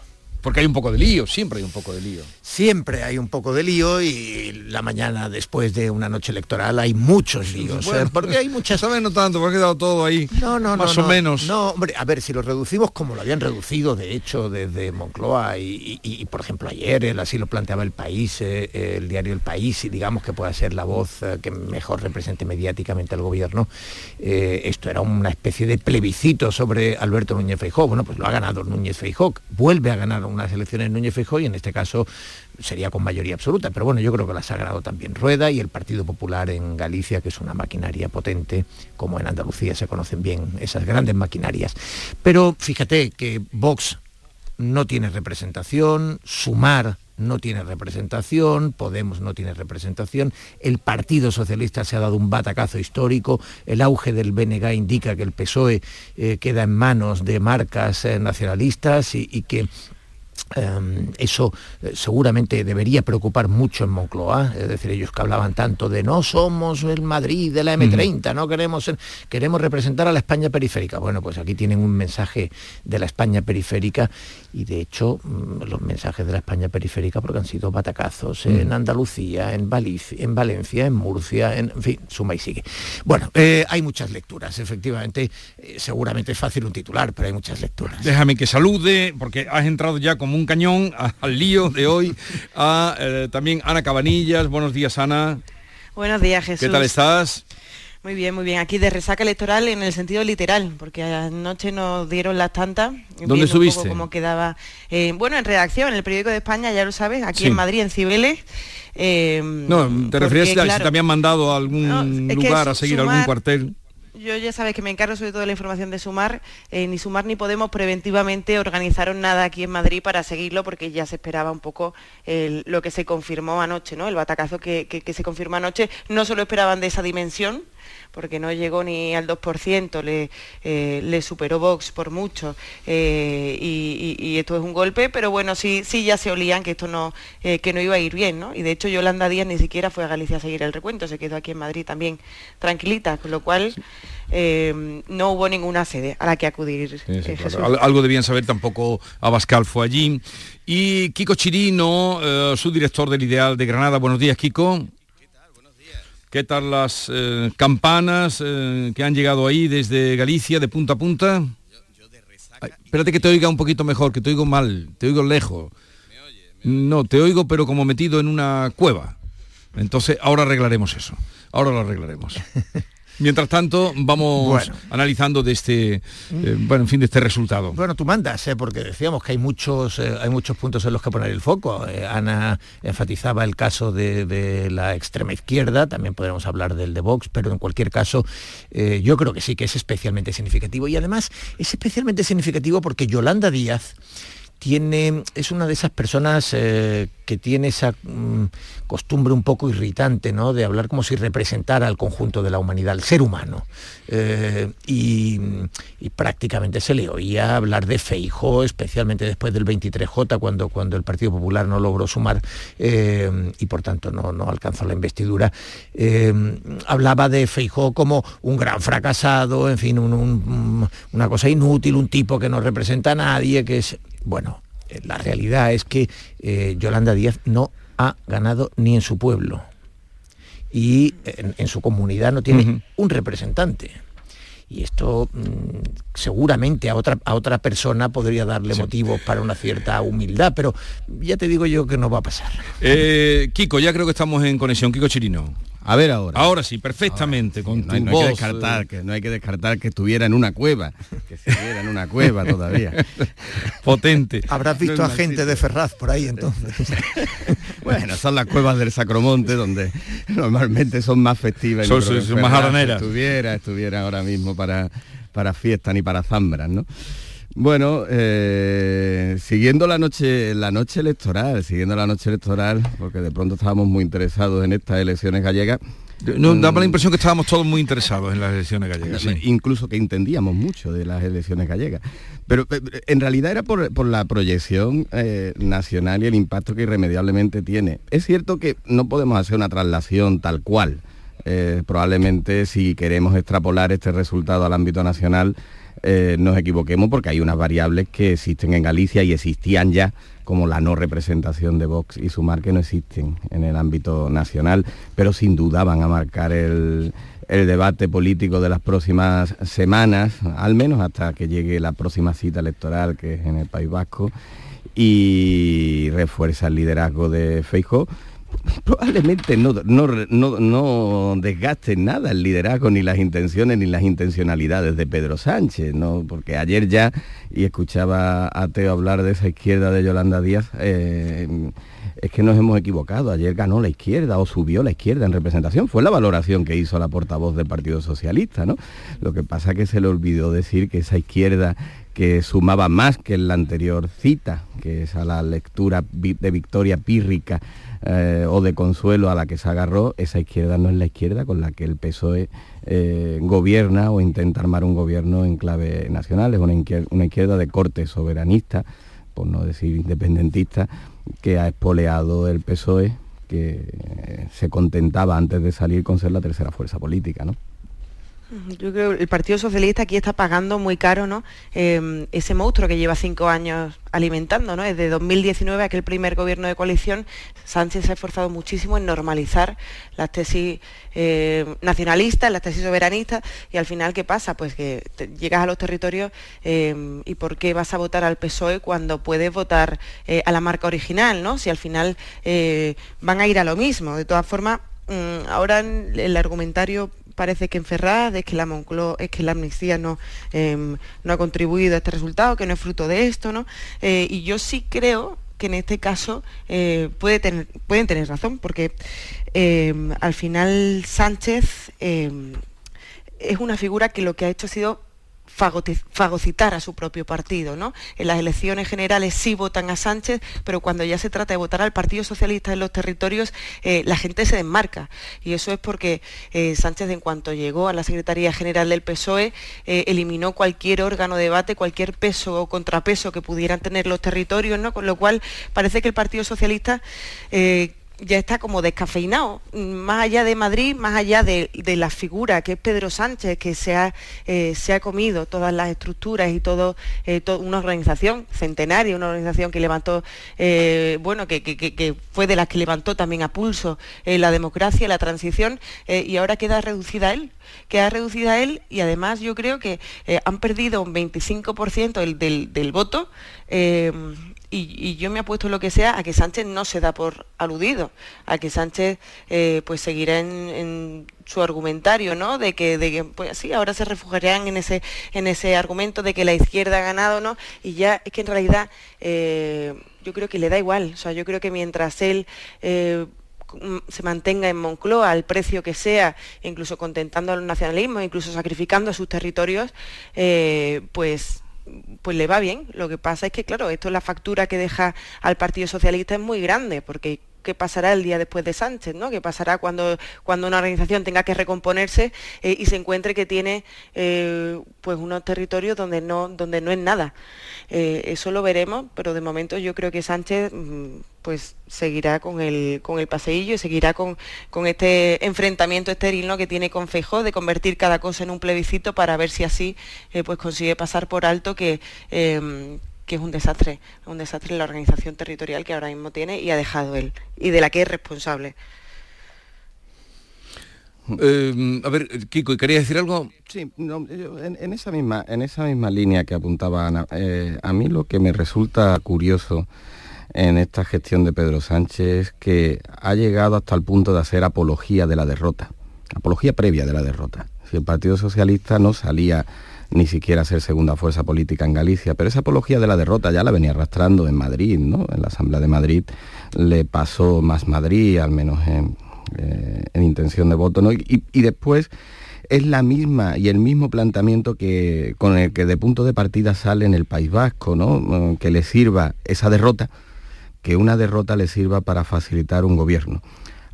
Porque hay un poco de lío, siempre hay un poco de lío. Siempre hay un poco de lío y la mañana después de una noche electoral hay muchos líos. Bueno, ¿eh? porque hay muchas... ¿Sabes? No tanto, porque ha quedado todo ahí. No, no, Más no, o no. menos. No, hombre, a ver, si lo reducimos como lo habían reducido, de hecho, desde Moncloa y, y- y, por ejemplo, ayer, él así lo planteaba el país, eh, eh, el diario El País, y digamos que pueda ser la voz eh, que mejor represente mediáticamente al gobierno, eh, esto era una especie de plebiscito sobre Alberto Núñez Feijóo. Bueno, pues lo ha ganado Núñez Feijóo, vuelve a ganar unas elecciones Núñez Feijóo y en este caso sería con mayoría absoluta, pero bueno, yo creo que las ha ganado también Rueda y el Partido Popular en Galicia, que es una maquinaria potente, como en Andalucía se conocen bien esas grandes maquinarias. Pero fíjate que Vox no tiene representación, Sumar no tiene representación, Podemos no tiene representación, el Partido Socialista se ha dado un batacazo histórico, el auge del BNG indica que el PSOE eh, queda en manos de marcas eh, nacionalistas y que Em, eso eh, seguramente debería preocupar mucho en Moncloa, es decir, ellos que hablaban tanto de no somos el Madrid de la M30, no queremos ser- queremos representar a la España periférica. Bueno, pues aquí tienen un mensaje de la España periférica y de hecho mm, los mensajes de la España periférica porque han sido batacazos en Mm. Andalucía, en, Valic- en Valencia, en Murcia, en, en fin, suma y sigue. Bueno, eh, hay muchas lecturas, efectivamente, eh, seguramente es fácil un titular, pero hay muchas lecturas. Déjame que salude, porque has entrado ya como un cañón a- al lío de hoy, a eh, también Ana Cabanillas. Buenos días, Ana. Buenos días, Jesús. ¿Qué tal estás? Muy bien, muy bien. Aquí de resaca electoral en el sentido literal, porque anoche nos dieron las tantas. estuviste? poco cómo quedaba. eh, bueno, en redacción, en el periódico de España, ya lo sabes, aquí Sí. en Madrid, en Cibeles. eh, No, te porque, referías si, te- si claro, te habían mandado a algún No, lugar a seguir algún cuartel. Yo ya sabes que me encargo sobre todo de la información de Sumar. eh, ni Sumar ni Podemos preventivamente organizaron nada aquí en Madrid para seguirlo porque ya se esperaba un poco lo que se confirmó anoche, ¿no? El batacazo que, que- que se confirmó anoche. No solo esperaban de esa dimensión, porque no llegó ni al 2%, le, eh, le superó Vox por mucho eh, y, y- y esto es un golpe, pero bueno, sí, sí ya se olían que esto no, eh, que no iba a ir bien, ¿no? Y de hecho Yolanda Díaz ni siquiera fue a Galicia a seguir el recuento, se quedó aquí en Madrid también tranquilita, con lo cual no hubo ninguna sede a la que acudir. Sí, sí, claro. Jesús. Al- Algo debían saber, tampoco Abascal fue allí. Y Kiko Chirino, subdirector del Ideal de Granada. Buenos días, Kiko. ¿Qué tal las eh, campanas eh, que han llegado ahí desde Galicia, de punta a punta? Ay, espérate que te oiga un poquito mejor, que te oigo mal, te oigo lejos. No, te oigo pero como metido en una cueva. Entonces, ahora arreglaremos eso. Ahora lo arreglaremos. [laughs] Mientras tanto, vamos Bueno. analizando de este, eh, bueno, en fin, de este resultado. Bueno, tú mandas, ¿eh? porque decíamos que hay muchos, eh, hay muchos puntos en los que poner el foco. Ana enfatizaba el caso de, de la extrema izquierda, también podremos hablar del de Vox, pero en cualquier caso yo creo que sí que es especialmente significativo. Y además es especialmente significativo porque Yolanda Díaz tiene, es una de esas personas eh, que tiene esa mm, costumbre un poco irritante, ¿no? De hablar como si representara al conjunto de la humanidad, al ser humano. Eh, y, prácticamente se le oía hablar de Feijo, especialmente después del 23J, cuando, cuando el Partido Popular no logró sumar eh, y por tanto no, no alcanzó la investidura. Hablaba de Feijó como un gran fracasado, en fin, un- un- una cosa inútil, un tipo que no representa a nadie, que es... Bueno, eh, la realidad es que eh, Yolanda Díaz no ha ganado ni en su pueblo y en, en su comunidad no tiene un representante. Y esto mm, seguramente a otra, a otra persona podría darle motivos para una cierta humildad, pero ya te digo yo que no va a pasar. Eh, Kiko, ya creo que estamos en conexión. Kiko Chirino. A ver ahora. Ahora sí, perfectamente, con No hay, tu no hay que descartar eh, que no hay que descartar que estuviera en una cueva, que estuviera en una cueva todavía. [laughs] Potente. Habrás visto No a gente de Ferraz por ahí entonces. [laughs] Bueno, son las cuevas del Sacromonte donde normalmente son más festivas. y Son- son- son más Ferraz haraneras. Estuviera, estuviera ahora mismo para, para fiestas ni para zambras, ¿no? Bueno, eh, siguiendo la noche, la noche electoral, siguiendo la noche electoral, porque de pronto estábamos muy interesados en estas elecciones gallegas. No, mm, daba la impresión que estábamos todos muy interesados en las elecciones gallegas. sí. incluso que entendíamos mucho de las elecciones gallegas. Pero eh, en realidad era por, por la proyección eh, nacional y el impacto que irremediablemente tiene. Es cierto que no podemos hacer una traslación tal cual. Eh, probablemente si queremos extrapolar este resultado al ámbito nacional, eh, nos equivoquemos porque hay unas variables que existen en Galicia y existían ya, como la no representación de Vox y Sumar, que no existen en el ámbito nacional, pero sin duda van a marcar el, el debate político de las próximas semanas, al menos hasta que llegue la próxima cita electoral, que es en el País Vasco, y refuerza el liderazgo de Feijóo probablemente no, no, no, no desgaste nada el liderazgo, ni las intenciones, ni las intencionalidades de Pedro Sánchez, ¿no? Porque ayer ya, y escuchaba a Teo hablar de esa izquierda de Yolanda Díaz, eh, es que nos hemos equivocado. Ayer ganó la izquierda o subió la izquierda en representación. Fue la valoración que hizo la portavoz del Partido Socialista, ¿no? Lo que pasa que se le olvidó decir que esa izquierda que sumaba más que en la anterior cita, que es a la lectura de victoria pírrica eh, o de consuelo a la que se agarró, esa izquierda no es la izquierda con la que el PSOE eh, gobierna o intenta armar un gobierno en clave nacional, es una, izquierda de corte soberanista, por no decir independentista, que ha espoleado el PSOE, que se contentaba antes de salir con ser la tercera fuerza política, ¿no? Yo creo que el Partido Socialista aquí está pagando muy caro ¿no? Em, ese monstruo que lleva cinco años alimentando. ¿no? Desde 2019, aquel primer gobierno de coalición, Sánchez se ha esforzado muchísimo en normalizar las tesis eh, nacionalistas, las tesis soberanistas, y al final, ¿qué pasa? Pues que llegas a los territorios em, y ¿por qué vas a votar al PSOE cuando puedes votar eh, a la marca original? ¿no? Si al final eh, van a ir a lo mismo. De todas formas, mm, ahora el argumentario parece que en Ferraz es que la es que la amnistía no, em, no ha contribuido a este resultado, que no es fruto de esto, ¿no? Eh, y yo sí creo que en este caso eh, puede pueden tener razón, porque em, al final Sánchez em, es una figura que lo que ha hecho ha sido fagocitar a su propio partido. ¿no? En las elecciones generales sí votan a Sánchez, pero cuando ya se trata de votar al Partido Socialista en los territorios, eh, la gente se desmarca. Y eso es porque eh, Sánchez, en cuanto llegó a la Secretaría General del PSOE, eh, eliminó cualquier órgano de debate, cualquier peso o contrapeso que pudieran tener los territorios, ¿no? con lo cual parece que el Partido Socialista ya está como descafeinado, más allá de Madrid, más allá de, la figura que es Pedro Sánchez, que se ha, eh, se ha comido todas las estructuras y todo, eh, una organización centenaria, una organización que levantó, eh, bueno, que, fue de las que levantó también a pulso la democracia, la transición, y ahora queda reducida él, queda reducida él y además yo creo que han perdido un 25% del, del, voto y, yo me apuesto lo que sea a que Sánchez no se da por aludido, a que Sánchez eh, pues seguirá en, su argumentario, ¿no? De que, de que pues sí, ahora se refugiarán en ese, en ese argumento de que la izquierda ha ganado, ¿no? Y ya es que en realidad eh, yo creo que le da igual, o sea, yo creo que mientras él eh, se mantenga en Moncloa al precio que sea, incluso contentando al nacionalismo, incluso sacrificando a sus territorios, pues pues le va bien. Lo que pasa es que, claro, esto es la factura que deja al Partido Socialista es muy grande, porque qué pasará el día después de Sánchez, ¿no? ¿Qué pasará cuando, cuando una organización tenga que recomponerse eh, y se encuentre que tiene eh, pues unos territorios donde no, donde no es nada? Eh, eso lo veremos, pero de momento yo creo que Sánchez mm, pues seguirá con el, con el paseillo y seguirá con, con este enfrentamiento estéril ¿no? que tiene con Feijó de convertir cada cosa en un plebiscito para ver si así pues consigue pasar por alto que que es un desastre, un desastre en la organización territorial que ahora mismo tiene y ha dejado él, y de la que es responsable. Eh, a ver, Kiko, ¿quería decir algo? Sí, en, esa misma, en esa misma línea que apuntaba Ana, eh, a mí lo que me resulta curioso en esta gestión de Pedro Sánchez es que ha llegado hasta el punto de hacer apología de la derrota, apología previa de la derrota. Si el Partido Socialista no salía ni siquiera ser segunda fuerza política en Galicia, pero esa apología de la derrota ya la venía arrastrando en Madrid, ¿no? En la Asamblea de Madrid le pasó más Madrid, al menos en, eh, intención de voto, ¿no? Y, después es la misma y el mismo planteamiento que con el que de punto de partida sale en el País Vasco, ¿no? Que le sirva esa derrota, que una derrota le sirva para facilitar un gobierno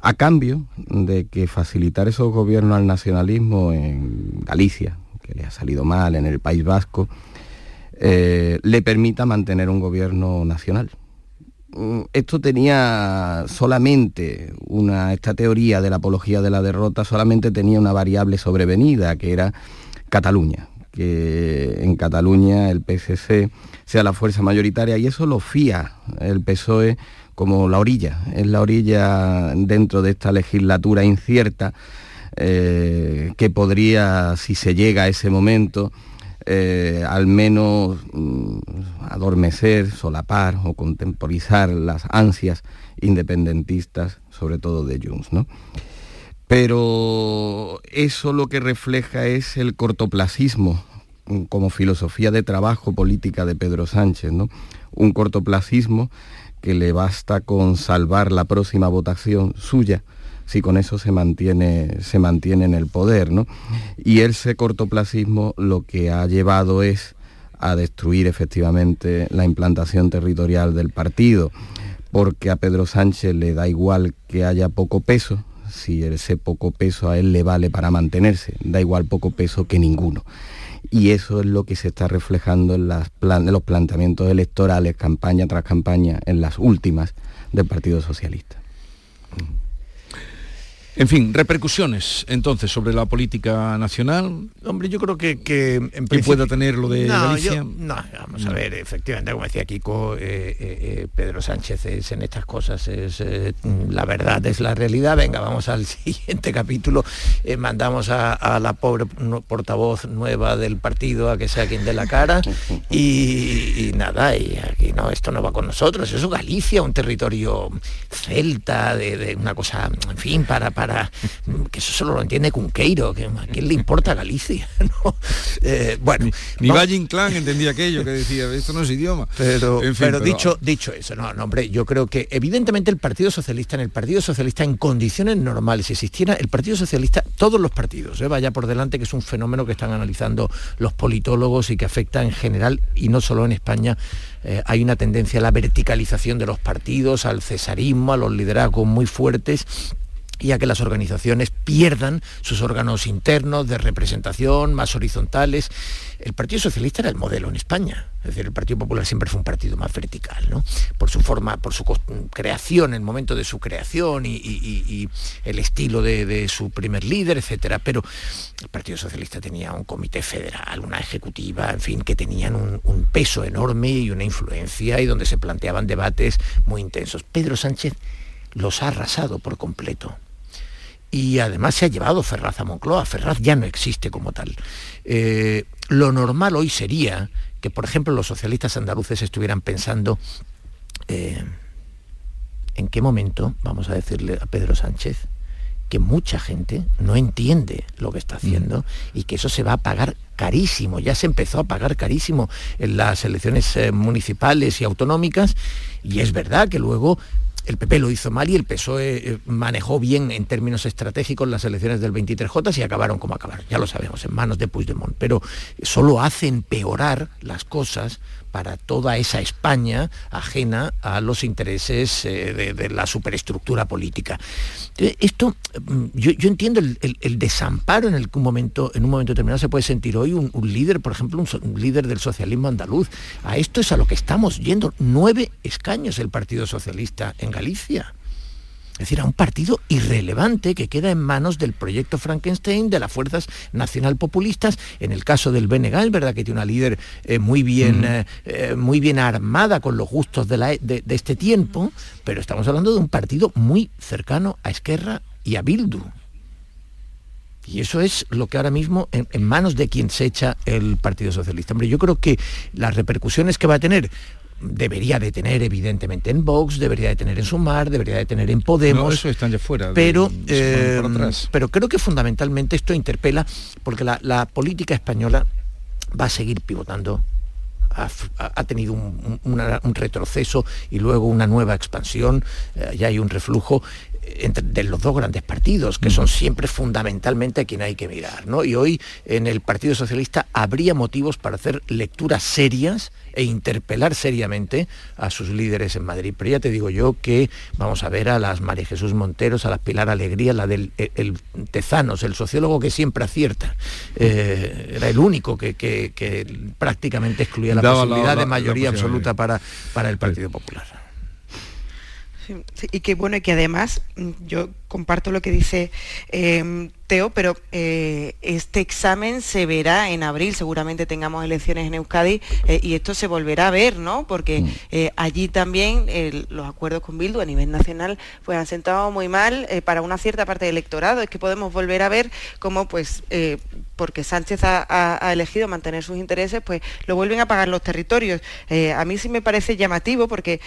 a cambio de que facilitar esos gobiernos al nacionalismo en Galicia, que le ha salido mal en el País Vasco, eh, le permita mantener un gobierno nacional. Mm, esto tenía solamente una, esta teoría de la apología de la derrota solamente tenía una variable sobrevenida, que era Cataluña, que en Cataluña el PSC sea la fuerza mayoritaria y eso lo fía el PSOE como la orilla, es la orilla dentro de esta legislatura incierta eh, que podría, si se llega a ese momento, eh, al menos mm, adormecer, solapar o contemporizar las ansias independentistas, sobre todo de Junts. ¿no? Pero eso lo que refleja es el cortoplacismo mm, como filosofía de trabajo política de Pedro Sánchez, ¿no? un cortoplacismo que le basta con salvar la próxima votación suya si con eso se mantiene, se mantiene en el poder. ¿no? Y ese cortoplacismo lo que ha llevado es a destruir efectivamente la implantación territorial del partido, porque a Pedro Sánchez le da igual que haya poco peso, si ese poco peso a él le vale para mantenerse, da igual poco peso que ninguno. y eso es lo que se está reflejando en, en los planteamientos electorales, campaña tras campaña, en las últimas del Partido Socialista. En fin, repercusiones entonces sobre la política nacional. Hombre, yo creo que, que en que pueda tener lo de no, Galicia. yo- no, vamos a ver, efectivamente, como decía Kiko, eh, eh, eh, Pedro Sánchez es en estas cosas, es eh, la verdad, es la realidad. Venga, vamos al [laughs] siguiente capítulo. Mandamos a, a la pobre portavoz nueva del partido a que sea quien dé la cara y, y nada, y aquí no, esto no va con nosotros. Eso es Galicia, un territorio celta, de, de una cosa, en fin, para, para que eso solo lo entiende Cunqueiro, que a quién le importa Galicia, [laughs] ¿no? Eh, bueno, Ni vamos- Valle Inclán entendía aquello que decía, esto no es idioma. pero, En fin, pero dicho, dicho eso, no, no, hombre, yo creo que evidentemente el Partido Socialista, en el Partido Socialista, en condiciones normales, si existiera el Partido Socialista, todos los partidos, ¿eh? vaya por delante, que es un fenómeno que están analizando los politólogos y que afecta en general, y no solo en España, eh, hay una tendencia a la verticalización de los partidos, al cesarismo, a los liderazgos muy fuertes y a que las organizaciones pierdan sus órganos internos de representación más horizontales. El Partido Socialista era el modelo en España, es decir, el Partido Popular siempre fue un partido más vertical, ¿no? Por su forma, por su creación, el momento de su creación y, el estilo de, de su primer líder, etcétera. Pero el Partido Socialista tenía un comité federal, una ejecutiva, en fin, que tenían un, un peso enorme y una influencia y donde se planteaban debates muy intensos. Pedro Sánchez los ha arrasado por completo y además se ha llevado Ferraz a Moncloa. Ferraz ya no existe como tal. Eh, lo normal hoy sería que, por ejemplo, los socialistas andaluces estuvieran pensando eh, en qué momento vamos a decirle a Pedro Sánchez que mucha gente no entiende lo que está haciendo y que eso se va a pagar carísimo. Ya se empezó a pagar carísimo en las elecciones eh, municipales y autonómicas y es verdad que luego el PP lo hizo mal y el PSOE eh, manejó bien en términos estratégicos las elecciones del 23J y acabaron como acabaron. Ya lo sabemos, en manos de Puigdemont. Pero solo hace empeorar las cosas para toda esa España ajena a los intereses eh, de, la superestructura política. Eh, Esto, mm, yo, entiendo el, desamparo en el que un momento, en un momento determinado se puede sentir hoy un, líder, por ejemplo, un, un líder del socialismo andaluz. A esto es a lo que estamos yendo. Nueve escaños el Partido Socialista en Galicia. Es decir, a un partido irrelevante que queda en manos del proyecto Frankenstein, de las fuerzas nacional populistas. En el caso del BNG, es verdad que tiene una líder eh, muy, bien, eh, eh, muy bien armada con los gustos de, la e- de- de este tiempo, pero estamos hablando de un partido muy cercano a Esquerra y a Bildu. Y eso es lo que ahora mismo en, en manos de quien se echa el Partido Socialista. Hombre, yo creo que las repercusiones que va a tener debería de tener evidentemente en Vox, debería de tener en Sumar, debería de tener en Podemos. No, eso están ya fuera. Pero, eh, pero creo que fundamentalmente esto interpela porque la, la política española va a seguir pivotando. Ha, tenido un, un- una- un retroceso y luego una nueva expansión, eh, ya hay un reflujo entre, de los dos grandes partidos, que son siempre fundamentalmente a quien hay que mirar. ¿no? Y hoy en el Partido Socialista habría motivos para hacer lecturas serias e interpelar seriamente a sus líderes en Madrid. Pero ya te digo yo que vamos a ver a las María Jesús Monteros, a las Pilar Alegría, la del el, el Tezanos, el sociólogo que siempre acierta. Eh, era el único que, que- que prácticamente excluía la Daba posibilidad la- de mayoría absoluta para, para el Partido Popular. Sí, y que bueno, y que además mm, yo comparto lo que dice eh, Teo, pero eh, este examen se verá en abril, seguramente tengamos elecciones en Euskadi eh, y esto se volverá a ver, ¿no? Porque eh, allí también los acuerdos con Bildu a nivel nacional pues han sentado muy mal para una cierta parte del electorado. Es que podemos volver a ver cómo pues porque Sánchez ha, ha- ha elegido mantener sus intereses, pues lo vuelven a pagar los territorios. A mí sí me parece llamativo porque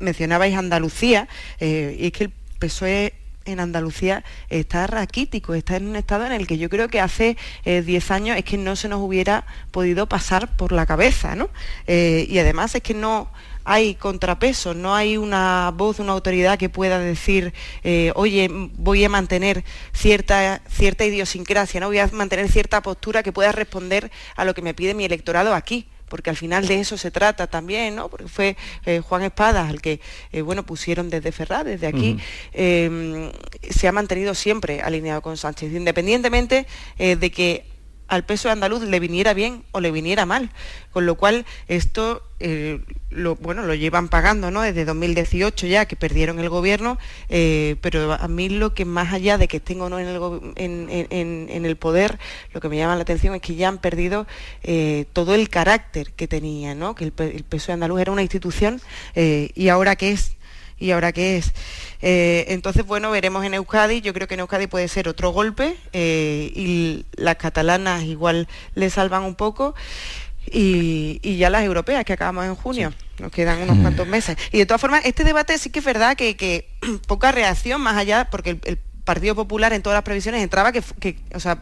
mencionabais Andalucía y es que el PSOE en Andalucía está raquítico, está en un estado en el que yo creo que hace eh, 10 años es que no se nos hubiera podido pasar por la cabeza, ¿no? Eh, y además es que no hay contrapesos, no hay una voz, una autoridad que pueda decir, eh, oye, voy a mantener cierta, cierta idiosincrasia, ¿no? voy a mantener cierta postura que pueda responder a lo que me pide mi electorado aquí porque al final de eso se trata también, ¿no? Porque fue eh, Juan Espadas al que, eh, bueno, pusieron desde Ferraz, desde aquí, eh, se ha mantenido siempre alineado con Sánchez, independientemente de que al peso andaluz le viniera bien o le viniera mal. Con lo cual, esto eh, lo, bueno, lo llevan pagando ¿no? desde 2018 ya, que perdieron el gobierno, eh, pero a mí lo que más allá de que estén o no en el, en, el poder, lo que me llama la atención es que ya han perdido eh, todo el carácter que tenían, ¿no? que el, el peso andaluz era una institución y ahora qué es y ahora qué es. Eh, entonces, bueno, veremos en Euskadi. Yo creo que en Euskadi puede ser otro golpe eh, y las catalanas igual le salvan un poco. Y, ya las europeas que acabamos en junio. Nos quedan unos mm. cuantos meses. Y de todas formas, este debate sí que es verdad que, [clears throat] poca reacción más allá, porque el, Partido Popular en todas las previsiones entraba que, o sea,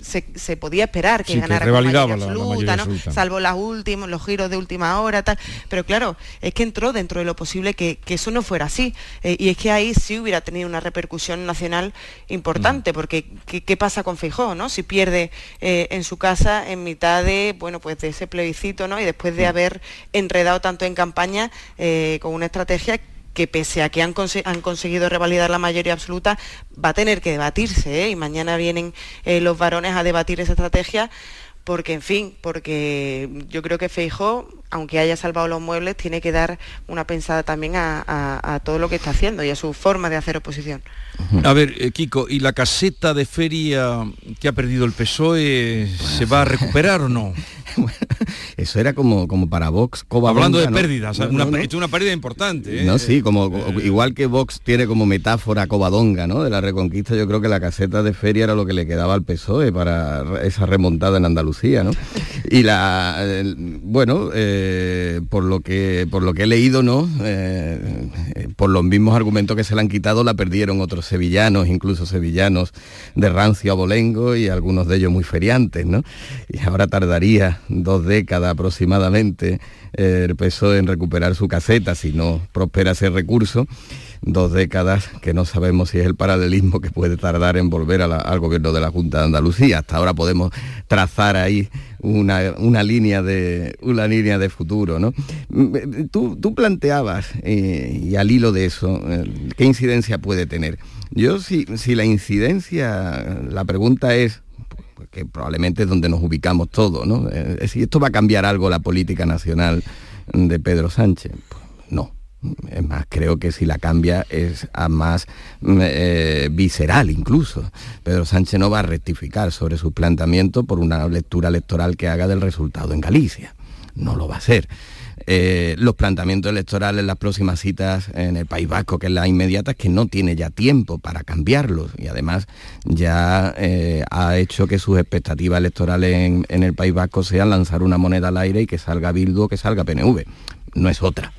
se, podía esperar que ganara con mayoría absoluta, salvo las últimos, los giros de última hora, tal. Pero claro, es que entró dentro de lo posible que, eso no fuera así. Eh, y es que ahí sí hubiera tenido una repercusión nacional importante, mm. porque ¿qué, pasa con Feijó, ¿no? Si pierde eh, en su casa en mitad de, bueno, pues de ese plebiscito, ¿no? Y después de mm. haber enredado tanto en campaña eh, con una estrategia que pese a que han, conseguido revalidar la mayoría absoluta, va a tener que debatirse, ¿eh? y mañana vienen eh, los varones a debatir esa estrategia, porque, en fin, porque yo creo que Feijó, aunque haya salvado los muebles, tiene que dar una pensada también a, todo lo que está haciendo y a su forma de hacer oposición. A ver, eh, Kiko, ¿y la caseta de feria que ha perdido el PSOE se va a recuperar o no? [laughs] eso era como, como para Vox. Hablando de pérdidas, una, una pérdida importante. ¿eh? No, sí, como, igual que Vox tiene como metáfora Covadonga, ¿no? De la reconquista, yo creo que la caseta de feria era lo que le quedaba al PSOE para esa remontada en Andalucía, ¿no? Y la, bueno, eh, por, lo que, por lo que he leído, ¿no? Por los mismos argumentos que se le han quitado, la perdieron otros sevillanos, incluso sevillanos de rancio abolengo y algunos de ellos muy feriantes, ¿no? Y ahora tardaría dos décadas aproximadamente eh, el PSOE en recuperar su caseta si no prospera ese recurso dos décadas que no sabemos si es el paralelismo que puede tardar en volver al gobierno de la Junta de Andalucía. Hasta ahora podemos trazar ahí una, línea, de, una línea de futuro. ¿no? Tú, planteabas, eh, y al hilo de eso, eh, ¿qué incidencia puede tener? Yo si, si la incidencia, la pregunta es, que probablemente es donde nos ubicamos todos, ¿no? Eh, si esto va a cambiar algo la política nacional de Pedro Sánchez. Pues, no. Es más, creo que si la cambia es a más mm, eh, visceral incluso. Pedro Sánchez no va a rectificar sobre su planteamiento por una lectura electoral que haga del resultado en Galicia. No lo va a hacer. Eh, los planteamientos electorales, las próximas citas en el País Vasco, que es la inmediata, es que no tiene ya tiempo para cambiarlos y además ya eh, ha hecho que sus expectativas electorales en, el País Vasco sean lanzar una moneda al aire y que salga Bildu o que salga PNV. No es otra.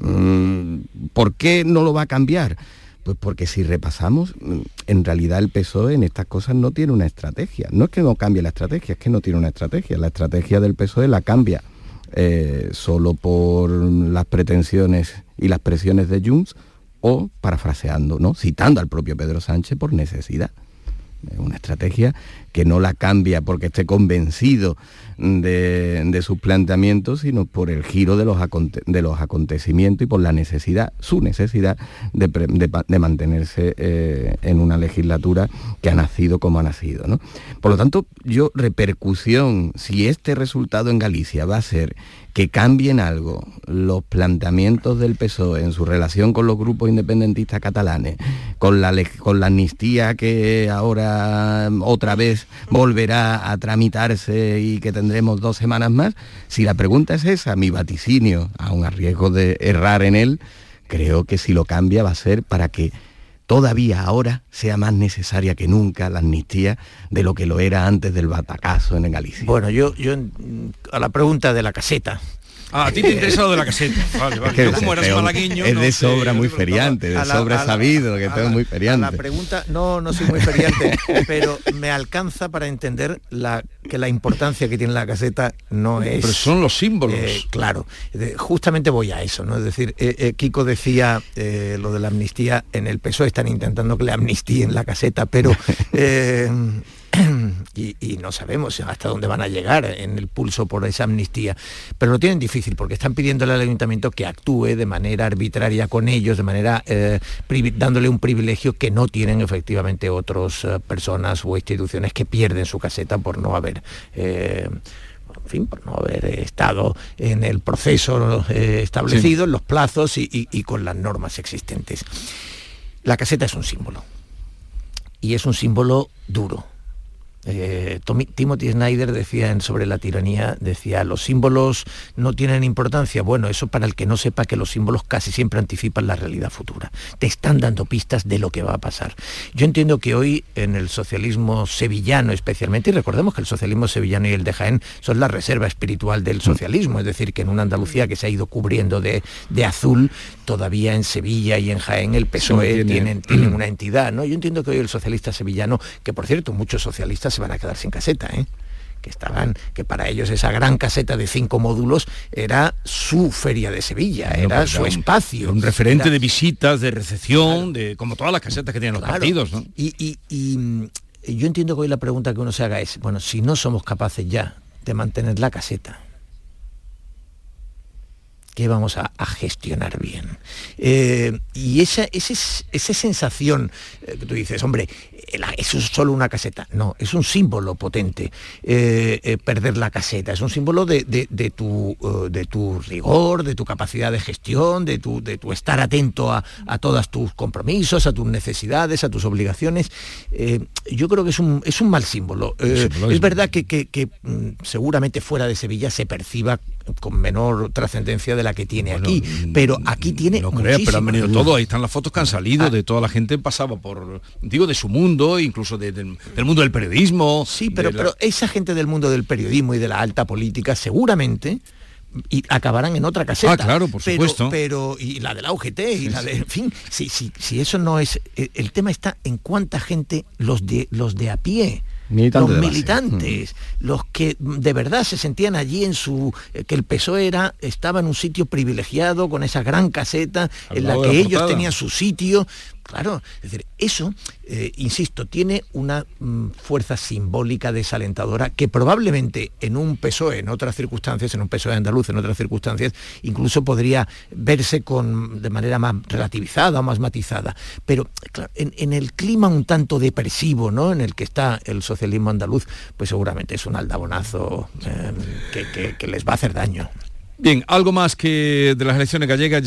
Mm, ¿Por qué no lo va a cambiar? Pues porque si repasamos, mm, en realidad el PSOE en estas cosas no tiene una estrategia. No es que no cambie la estrategia, es que no tiene una estrategia. La estrategia del PSOE la cambia eh, solo por las pretensiones y las presiones de Junts o parafraseando, ¿no? citando al propio Pedro Sánchez por necesidad. Una estrategia que no la cambia porque esté convencido de, sus planteamientos, sino por el giro de los, acontecimientos y por la necesidad, su necesidad de, mantenerse eh, en una legislatura que ha nacido como ha nacido. Por lo tanto, yo repercusión, si este resultado en Galicia va a ser que cambien algo los planteamientos del PSOE en su relación con los grupos independentistas catalanes, con la, con la amnistía que ahora otra vez volverá a tramitarse y que tendremos dos semanas más, si la pregunta es esa, mi vaticinio, aun a riesgo de errar en él, creo que si lo cambia va a ser para que todavía ahora sea más necesaria que nunca la amnistía de lo que lo era antes del batacazo en Galicia. Bueno, yo, yo a la pregunta de la caseta, Ah, a ti te interesa lo de la caseta. [laughs] Vale, vale. Es como eras malagueño. Es de sobra muy feriante, de sobra sabido, que tengo muy feriante. la pregunta, no, no soy muy feriante, [laughs] pero me alcanza para entender la, que la importancia que tiene la caseta no es. Pero son los símbolos. Eh, claro, justamente voy a eso, ¿no? Es decir, eh, eh, Kiko decía lo de la amnistía, en el PSOE están intentando que le amnistíen la caseta, pero [laughs] [clears throat] y, no sabemos hasta dónde van a llegar en el pulso por esa amnistía, pero lo tienen difícil porque están pidiéndole al ayuntamiento que actúe de manera arbitraria con ellos, de manera eh, dándole un privilegio que no tienen efectivamente otras eh, personas o instituciones que pierden su caseta por no haber en fin, por no haber estado en el proceso establecido, en los plazos y con las normas existentes. La caseta es un símbolo. Y es un símbolo duro eh, Timothy Snyder decía en sobre la tiranía, decía, los símbolos no tienen importancia. Bueno, eso para el que no sepa que los símbolos casi siempre anticipan la realidad futura. Te están dando pistas de lo que va a pasar. Yo entiendo que hoy en el socialismo sevillano especialmente, y recordemos que el socialismo sevillano y el de Jaén son la reserva espiritual del socialismo, es decir, que en una Andalucía que se ha ido cubriendo de, azul, todavía en Sevilla y en Jaén el PSOE tienen, tienen una [clears throat] entidad. ¿no? Yo entiendo que hoy el socialista sevillano, que por cierto muchos socialistas se van a quedar sin caseta, ¿eh? que estaban, que para ellos esa gran caseta de cinco módulos era su feria de Sevilla, era pues su espacio. Un referente de visitas, de recepción, de como todas las casetas que tienen los partidos. Y, mm, yo entiendo que hoy la pregunta que uno se haga es, bueno, si no somos capaces ya de mantener la caseta, ¿qué vamos a, gestionar bien? Eh, y esa, esa, esa sensación eh, que tú dices, hombre, eso es solo una caseta. No, es un símbolo potente eh, eh, perder la caseta. Es un símbolo de, tu, eh, de, tu, rigor, de tu capacidad de gestión, de tu, de tu estar atento a, todos tus compromisos, a tus necesidades, a tus obligaciones. yo creo que es un, es un mal símbolo. es verdad que, mm, seguramente fuera de Sevilla se perciba con menor trascendencia de la que tiene aquí, pero aquí tiene no creas, pero han venido todos, ahí están las fotos que han salido ah. de toda la gente pasaba por digo de su mundo incluso del mundo del periodismo. Sí, pero, pero esa gente del mundo del periodismo y de la alta política seguramente y acabarán en otra caseta. Ah, claro, por supuesto. Pero, y la de la UGT, y la de, en fin, si, si, si eso no es, eh, el tema está en cuánta gente, los de, los de a pie, los militantes, mm. los que de verdad se sentían allí en su eh, que el PSOE era estaba en un sitio privilegiado con esa gran caseta en la que ellos tenían su sitio, Claro, es decir, eso, eh, insisto, tiene una mm, fuerza simbólica desalentadora que probablemente en un PSOE, en otras circunstancias, en un PSOE andaluz, en otras circunstancias, incluso podría verse con, de manera más relativizada o más matizada. Pero en, el clima un tanto depresivo ¿no? en el que está el socialismo andaluz, pues seguramente es un aldabonazo eh, que les va a hacer daño. Bien, algo más que de las elecciones gallegas,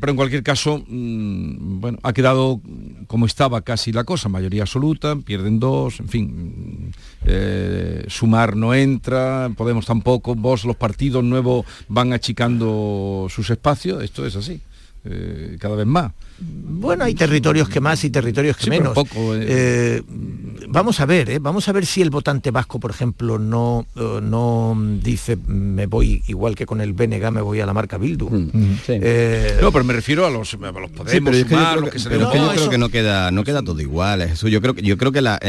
pero en cualquier caso, mm, bueno, ha quedado como estaba casi la cosa, mayoría absoluta, pierden dos, en fin, mm, eh, sumar no entra, Podemos tampoco, vos los partidos nuevos van achicando sus espacios, esto es así, eh, cada vez más. Bueno, hay territorios que más y territorios que menos. Eh. Eh, vamos a ver, ¿eh? vamos a ver si el votante vasco, por ejemplo, no, no dice me voy igual que con el BNG, me voy a la marca Bildu. Mm, mm, no, pero me refiero a los, Podemos, pero yo creo que no queda, no queda todo igual. Eso yo creo que yo creo que la,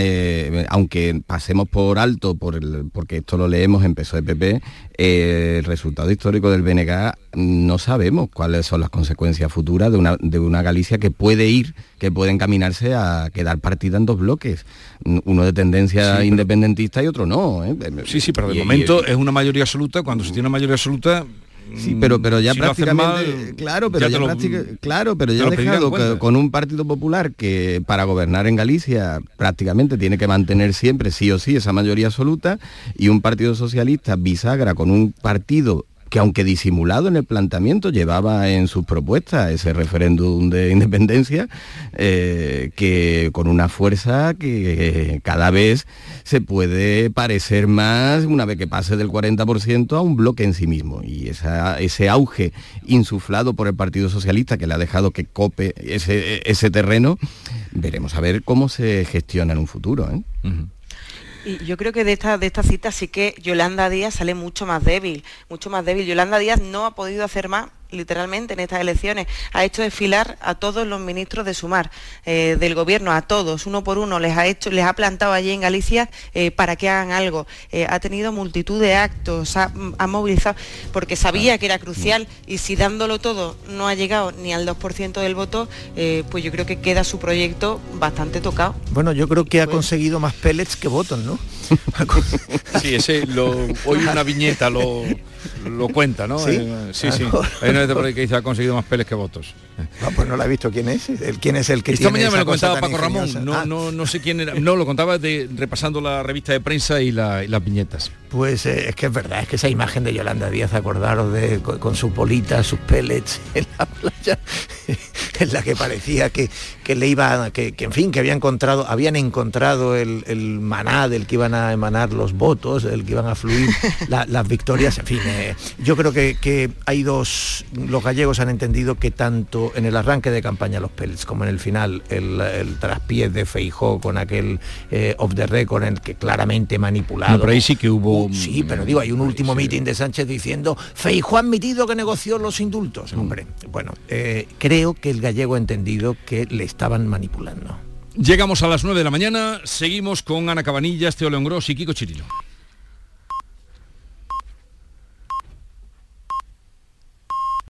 aunque pasemos por alto por el, porque esto lo leemos en PSOE PP, el resultado histórico del BNG no sabemos cuáles son las consecuencias futuras de una, de una que puede ir, que puede encaminarse a quedar partida en dos bloques, uno de tendencia independentista y otro no. ¿eh? Sí, sí, pero de momento es una mayoría absoluta, cuando se tiene una mayoría absoluta Sí, pero, pero ya prácticamente, claro, pero ya, claro, pero ya ha dejado con un Partido Popular que para gobernar en Galicia prácticamente tiene que mantener siempre sí o sí esa mayoría absoluta y un Partido Socialista bisagra con un partido que aunque disimulado en el planteamiento, llevaba en sus propuestas ese referéndum de independencia, eh, que con una fuerza que cada vez se puede parecer más, una vez que pase del 40%, a un bloque en sí mismo. Y ese auge insuflado por el Partido Socialista, que le ha dejado que cope ese, terreno, veremos a ver cómo se gestiona en un futuro. ¿eh? Y yo creo que de esta, de esta cita sí que Yolanda Díaz sale mucho más débil, mucho más débil. Yolanda Díaz no ha podido hacer más literalmente en estas elecciones, ha hecho desfilar a todos los ministros de Sumar, eh, del gobierno, a todos, uno por uno, les ha hecho, les ha plantado allí en Galicia eh, para que hagan algo. Eh, ha tenido multitud de actos, ha, ha movilizado, porque sabía que era crucial y si dándolo todo no ha llegado ni al 2% del voto, eh, pues yo creo que queda su proyecto bastante tocado. Bueno, yo creo que ha conseguido más pellets que votos, ¿no? Sí, ese lo, hoy una viñeta lo, lo cuenta, ¿no? ¿Sí? Eh, sí, sí. No. Hay una ahí que dice ha conseguido más peles que votos. Ah, pues no la he visto quién es. El, ¿Quién es el que Esta tiene mañana me lo contaba Paco Ramón, no, Ah, no, no sé quién era, no, lo contaba de, repasando la revista de prensa y, la- y las viñetas. Pues eh, es que es verdad, es que esa imagen de Yolanda Díaz, acordaros de con, con sus bolitas, sus pellets [laughs] en la playa, [laughs] en la que parecía que, que le iba, que, que, en fin, que había encontrado, habían encontrado el, el maná del que iban a emanar los votos, del que iban a fluir [laughs] la- las victorias, en fin, eh, yo creo que, que hay dos, los gallegos han entendido que tanto en el arranque de campaña los pellets como en el final el, el traspiés de Feijó con aquel eh, off the record en el que claramente manipulado. No, pero ahí sí que hubo... Sí, pero digo, hay un último mitin de Sánchez diciendo Feijó ha admitido que negoció los indultos. Hombre, bueno, eh, creo que el gallego ha entendido que le estaban manipulando. Llegamos a las 9 de la mañana, seguimos con Ana Cabanillas, Teo León Gros y Kiko Chirino.